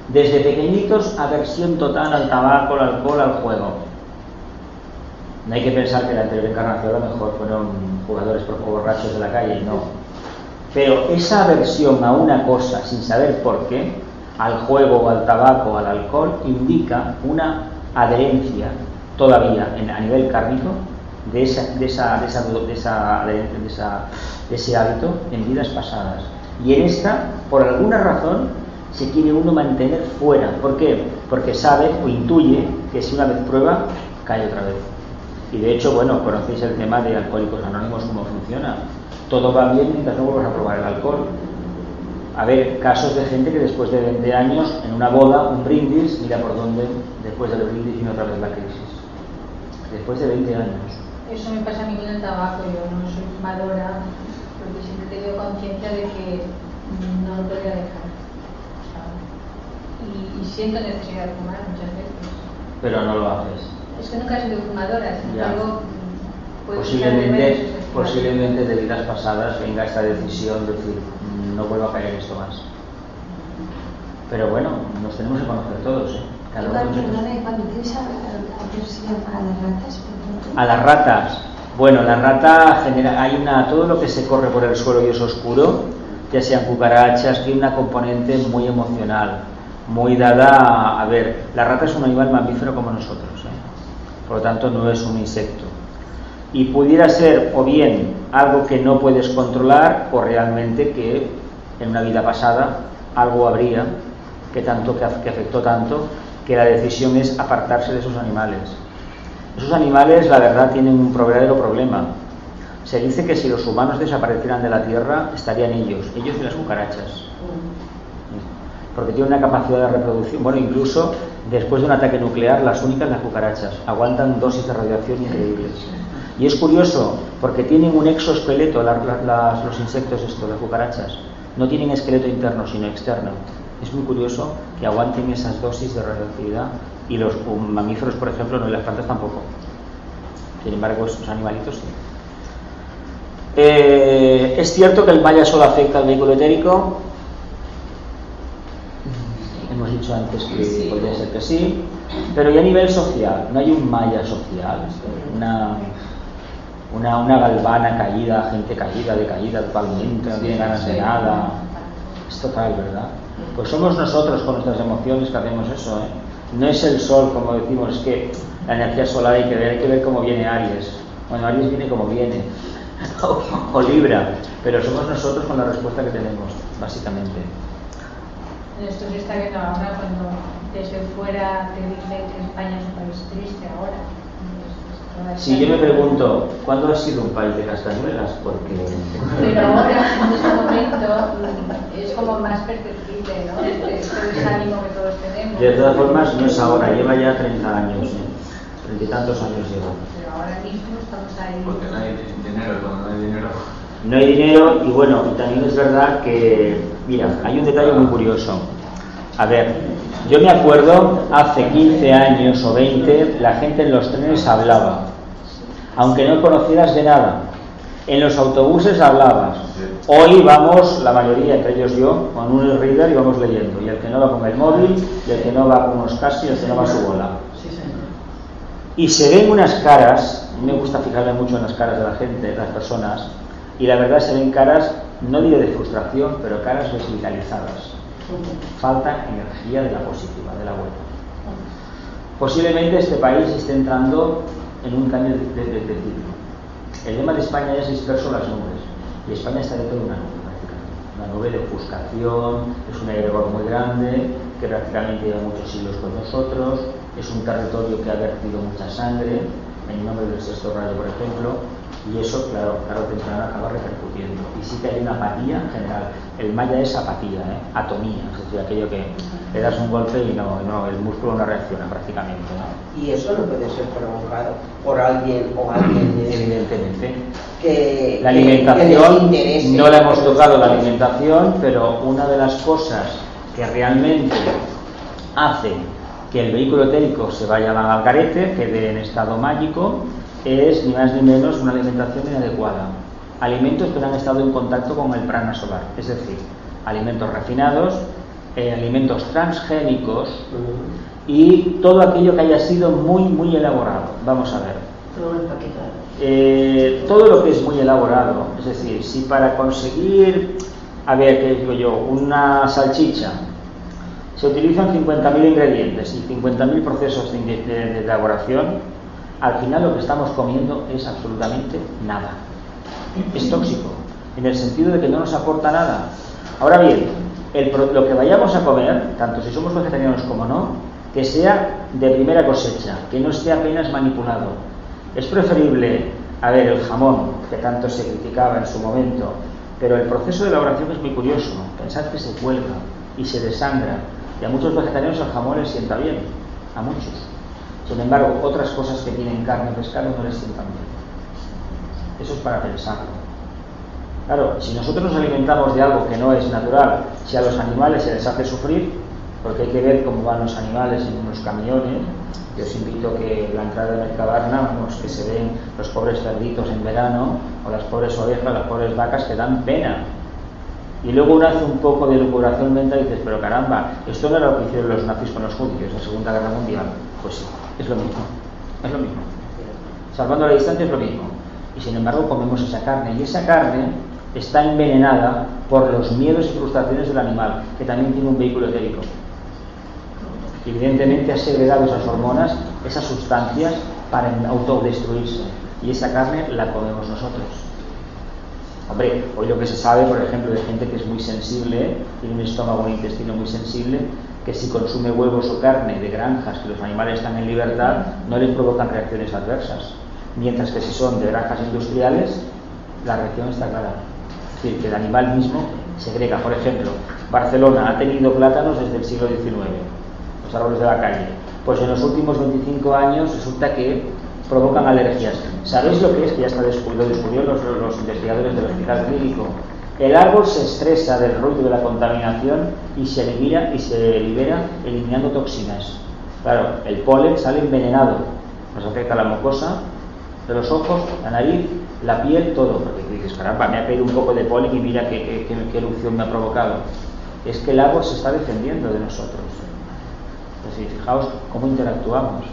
Desde pequeñitos, aversión total al tabaco, al alcohol, al juego. No hay que pensar que la anterior encarnación a lo mejor fueron jugadores borrachos de la calle, no. Pero esa aversión a una cosa sin saber por qué, al juego al tabaco al alcohol, indica una adherencia todavía en, a nivel kármico de, esa, de, esa, de, esa, de, esa, de, ese hábito en vidas pasadas. Y en esta, por alguna razón, se quiere uno mantener fuera. ¿Por qué? Porque sabe o intuye que si una vez prueba, cae otra vez. Y de hecho, bueno, conocéis el tema de Alcohólicos Anónimos, cómo funciona. Todo va bien mientras no vuelvas a probar el alcohol. A ver, casos de gente que después de 20 años, en una boda, un brindis, mira por dónde, después del brindis viene otra vez la crisis. Después de 20 años. Eso me pasa a mí con el tabaco, yo no soy fumadora, porque siempre he tenido conciencia de que no lo podía dejar. Y, y siento necesidad de fumar muchas veces. Pero no lo haces. Es que nunca he sido fumadora, sin embargo, Posiblemente, posiblemente de vidas pasadas venga esta decisión de decir, "Mm, no vuelvo a caer en esto más. Pero bueno, nos tenemos que conocer todos, ¿eh? Igual, cuando a- las ratas, por ejemplo, A las ratas. Bueno, la rata genera, hay una, todo lo que se corre por el suelo y es oscuro, ya sean cucarachas, tiene una componente muy emocional, muy dada a, a ver, la rata es un animal mamífero como nosotros, ¿eh? por lo tanto no es un insecto. Y pudiera ser o bien algo que no puedes controlar o realmente que en una vida pasada algo habría que tanto que afectó tanto que la decisión es apartarse de esos animales. Esos animales, la verdad, tienen un verdadero problema. Se dice que si los humanos desaparecieran de la Tierra, estarían ellos, ellos y las cucarachas. Porque tienen una capacidad de reproducción, bueno, incluso después de un ataque nuclear, las únicas las cucarachas, aguantan dosis de radiación increíbles. Y es curioso, porque tienen un exoesqueleto, los insectos estos, las cucarachas, no tienen esqueleto interno, sino externo. Es muy curioso que aguanten esas dosis de radioactividad y los mamíferos, por ejemplo, no y las plantas tampoco. Sin embargo, esos animalitos sí. Eh, es cierto que el maya solo afecta al vehículo etérico. Hemos dicho antes que podría ser que sí, pero y a nivel social, no hay un maya social, una, una, una galvana caída, gente caída, decaída totalmente, no tiene ganas de nada. Es total, ¿verdad? Pues somos nosotros con nuestras emociones que hacemos eso, ¿eh? No es el sol, como decimos, es que la energía solar hay que ver, hay que ver cómo viene Aries. Bueno, Aries viene como viene, o, o Libra, pero somos nosotros con la respuesta que tenemos, básicamente. Esto se está viendo ahora cuando desde fuera te dicen que España es un país triste ahora. Si yo me pregunto, ¿cuándo ha sido un país de castañuelas? Porque Pero ahora, en este momento, mm, es como más perceptible, ¿no? Este, este desánimo que todos tenemos. de todas formas no es ahora, lleva ya 30 años, ¿eh? treinta y tantos años lleva. Pero ahora mismo estamos ahí. Porque no hay dinero, cuando no hay dinero. No hay dinero y bueno, y también es verdad que, mira, hay un detalle muy curioso. A ver, yo me acuerdo hace 15 años o 20, la gente en los trenes hablaba, aunque no conocieras de nada. En los autobuses hablabas. Hoy vamos, la mayoría, entre ellos yo, con un reader y vamos leyendo. Y el que no va con el móvil, y el que no va con unos cascos, y el que no va a su bola. Y se ven unas caras, me gusta fijarme mucho en las caras de la gente, de las personas, y la verdad se ven caras, no digo de frustración, pero caras desvitalizadas. Falta energía de la positiva, de la buena. Posiblemente este país esté entrando en un cambio de, de, de. El lema de España es disperso las nubes, y España está dentro de una nube prácticamente. Una nube de ofuscación, es un aeropuerto muy grande, que prácticamente lleva muchos siglos con nosotros, es un territorio que ha vertido mucha sangre, en nombre del sexto rayo, por ejemplo, y eso, claro, claro, temprano acaba repercutiendo. Y sí que hay una apatía general. El maya es apatía, ¿eh? atomía, es decir, aquello que le das un golpe y no, no el músculo no reacciona prácticamente. ¿no? Y eso no puede ser provocado por alguien o alguien. Evidentemente. Que, la alimentación, que no la hemos tocado la alimentación, pero una de las cosas que realmente hace que el vehículo etérico se vaya al garete, quede en estado mágico, es ni más ni menos una alimentación inadecuada. Alimentos que no han estado en contacto con el prana solar, es decir, alimentos refinados, eh, alimentos transgénicos y todo aquello que haya sido muy, muy elaborado. Vamos a ver. Todo empaquetado. Eh, todo lo que es muy elaborado, es decir, si para conseguir, a ver, ¿qué digo yo? Una salchicha se utilizan 50.000 ingredientes y 50.000 procesos de, inde- de- de elaboración, al final lo que estamos comiendo es absolutamente nada. Es tóxico, en el sentido de que no nos aporta nada. Ahora bien, lo que vayamos a comer, tanto si somos vegetarianos como no, que sea de primera cosecha, que no esté apenas manipulado. Es preferible, a ver, el jamón, que tanto se criticaba en su momento, pero el proceso de elaboración es muy curioso. Pensad que se cuelga y se desangra, y a muchos vegetarianos el jamón les sienta bien, a muchos. Sin embargo, otras cosas que tienen carne o pescado no les sientan bien. Eso es para pensarlo. Claro, si nosotros nos alimentamos de algo que no es natural, si a los animales se les hace sufrir, porque hay que ver cómo van los animales en unos camiones, yo os invito a que la entrada de Mercabarna, vamos, que se ven los pobres cerditos en verano, o las pobres ovejas, las pobres vacas que dan pena. Y luego uno hace un poco de locuración mental y dices, pero caramba, esto no era lo que hicieron los nazis con los judíos en la Segunda Guerra Mundial. Pues sí, es lo mismo, es lo mismo. Salvando la distancia es lo mismo. Y sin embargo comemos esa carne. Y esa carne está envenenada por los miedos y frustraciones del animal, que también tiene un vehículo etérico. Evidentemente ha segregado esas hormonas, esas sustancias, para autodestruirse. Y esa carne la comemos nosotros. Hombre, hoy lo que se sabe, por ejemplo, de gente que es muy sensible, tiene un estómago, un intestino muy sensible, que si consume huevos o carne de granjas que los animales están en libertad, no les provocan reacciones adversas. Mientras que si son de granjas industriales, la reacción está clara. Es decir, que el animal mismo segrega. Por ejemplo, Barcelona ha tenido plátanos desde el siglo XIX, los árboles de la calle. Pues en los últimos 25 años resulta que provocan alergias. ¿Sabéis lo que es? Que ya está descu- lo los, los investigadores del hospital clínico. El árbol se estresa del ruido de la contaminación y se libera, y se libera eliminando toxinas. Claro, el polen sale envenenado, nos afecta la mucosa de los ojos, la nariz, la piel, todo. Porque dices, caramba, me ha caído un poco de polen y mira qué, qué- qué- erupción me ha provocado. Es que el árbol se está defendiendo de nosotros. Es decir, fijaos cómo interactuamos.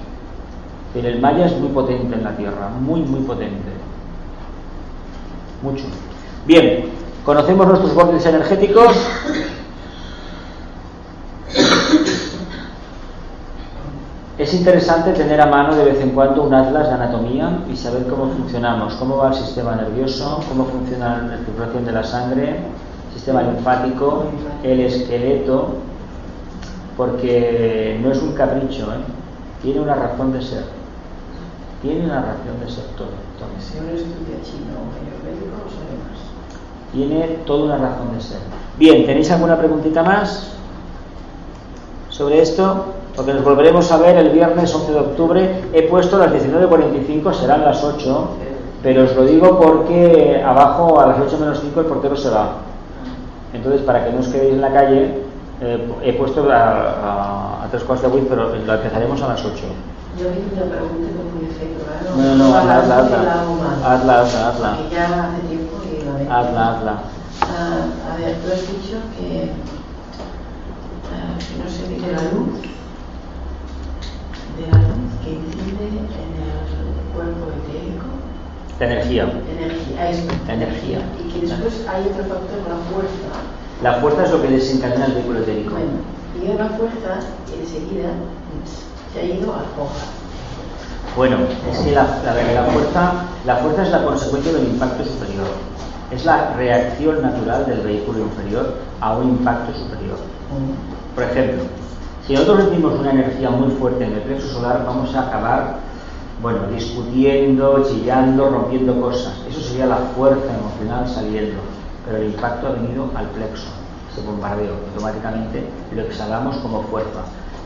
Pero el maya es muy potente en la Tierra, muy, muy potente. Mucho. Bien, conocemos nuestros bordes energéticos. Es interesante tener a mano de vez en cuando un atlas de anatomía y saber cómo funcionamos, cómo va el sistema nervioso, cómo funciona la circulación de la sangre, sistema linfático, el esqueleto, porque no es un capricho, ¿eh? tiene una razón de ser. Tiene una razón de ser todo. Si uno estudia chino ayurvédico, no sabe más. Tiene toda una razón de ser. Bien, ¿tenéis alguna preguntita más sobre esto? Porque nos volveremos a ver el viernes 11 de octubre. He puesto las 19.45, serán las 8, pero os lo digo porque abajo a las 8 menos 5 el portero se va. Entonces, para que no os quedéis en la calle, eh, he puesto a, a, a tres cuartos de Wii, pero lo empezaremos a las 8. Yo vi una pregunta con muy efecto, ¿verdad? No, no, hazla, hazla, hazla. La. Hazla, hazla, hazla. Que la. Hazla, hazla. Ah, a ver, tú has dicho que, ah, que no se mide la luz, de la luz que incide en el cuerpo etérico, La energía. energía, eso, Energía. Y que después hay otro factor, la fuerza. La fuerza es lo que desencadena el vehículo etérico. Bueno, y la fuerza enseguida se ha ido a foja. Bueno, es que la, la, la fuerza, la fuerza es la consecuencia del impacto superior. Es la reacción natural del vehículo inferior a un impacto superior. Por ejemplo, si nosotros recibimos una energía muy fuerte en el plexo solar, vamos a acabar, bueno, discutiendo, chillando, rompiendo cosas. Eso sería la fuerza emocional saliendo. Pero el impacto ha venido al plexo, ese bombardeo. Automáticamente lo exhalamos como fuerza,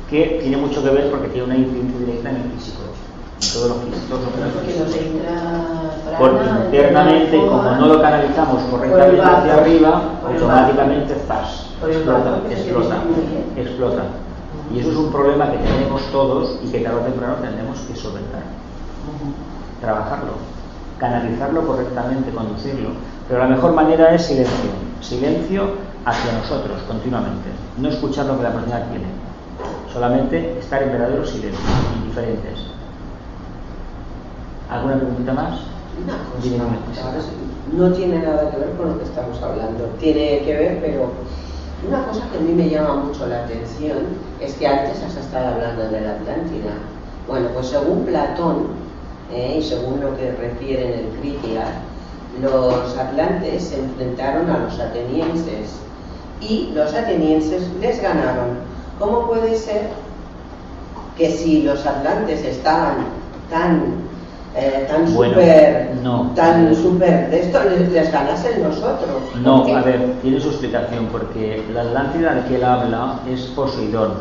que tiene mucho que ver porque tiene una incidencia directa en el físico. En todo lo físico, todo lo que es Porque internamente, como no lo canalizamos correctamente hacia arriba, automáticamente zas, explota, explota, explota. Y eso es un problema que tenemos todos y que tarde o temprano tendremos que solventar. Trabajarlo, canalizarlo correctamente, conducirlo. Pero la mejor manera es silencio. Silencio hacia nosotros continuamente. No escuchar lo que la persona tiene. Solamente estar en verdadero silencio, indiferentes. ¿Alguna pregunta más? Ahora sí, no tiene nada que ver con lo que estamos hablando. Tiene que ver, pero una cosa que a mí me llama mucho la atención es que antes has estado hablando de la Atlántida. Bueno, pues según Platón, eh, y según lo que refiere en el Critias, los atlantes se enfrentaron a los atenienses y los atenienses les ganaron. ¿Cómo puede ser que si los atlantes estaban tan eh, tan Bueno, súper no. tan súper de esto les, ganasen nosotros No, a ver, tiene su explicación, porque la Atlántida de que él habla es Poseidón.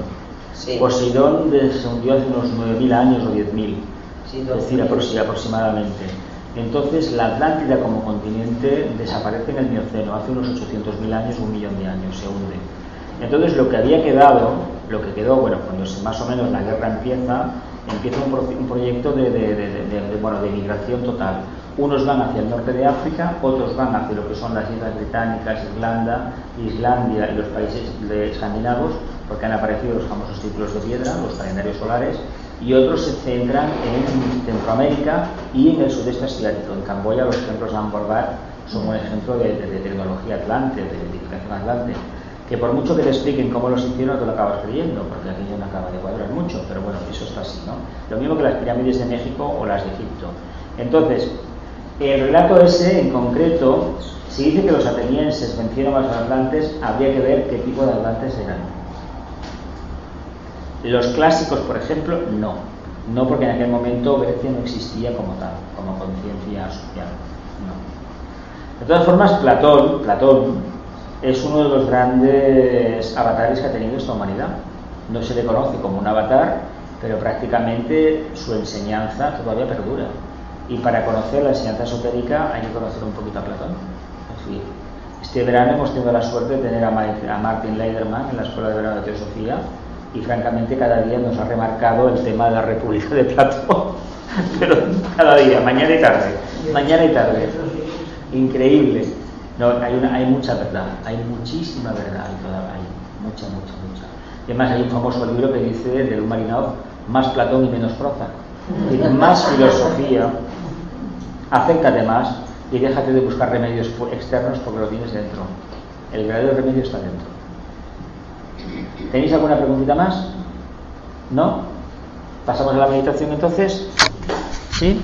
sí, Poseidón se hundió hace unos 9.000 años o 10.000, sí, es decir, aproximadamente. Entonces, la Atlántida como continente desaparece en el Mioceno, hace unos 800.000 años, un millón de años, se hunde. Entonces, lo que había quedado, lo que quedó, bueno, cuando más o menos la guerra empieza, empieza un, pro- un proyecto de, de- bueno, de migración total. Unos van hacia el norte de África, otros van hacia lo que son las Islas Británicas, Irlanda, Islandia y los países escandinavos, porque han aparecido los famosos círculos de piedra, los calendarios solares, y otros se centran en Centroamérica y en el sudeste asiático. En Camboya los ejemplos de Angkor son un ejemplo de tecnología atlante, de edificación atlante, que por mucho que te expliquen cómo los hicieron, te lo acabas creyendo, porque aquello no acaba de cuadrar mucho, pero bueno, eso está así, ¿no? Lo mismo que las pirámides de México o las de Egipto. Entonces, el relato ese en concreto, si dice que los atenienses vencieron a los atlantes, habría que ver qué tipo de atlantes eran. Los clásicos, por ejemplo, no. No porque en aquel momento Grecia no existía como tal, como conciencia social. No. De todas formas, Platón, Platón es uno de los grandes avatares que ha tenido esta humanidad. No se le conoce como un avatar, pero prácticamente su enseñanza todavía perdura. Y para conocer la enseñanza esotérica hay que conocer un poquito a Platón. Decir, este verano hemos tenido la suerte de tener a Martin Leiderman en la Escuela de Verano de Teosofía y francamente cada día nos ha remarcado el tema de la República de Platón. Pero cada día, mañana y tarde, mañana y tarde. Increíble. No, hay, una, hay mucha verdad, hay muchísima verdad, hay, mucha, mucha, mucha. Y además hay un famoso libro que dice de Lumarinov, más Platón y menos proza. Más filosofía, acércate más y déjate de buscar remedios externos porque lo tienes dentro. El verdadero remedio está dentro. ¿Tenéis alguna preguntita más? ¿No? ¿Pasamos a la meditación entonces? ¿Sí?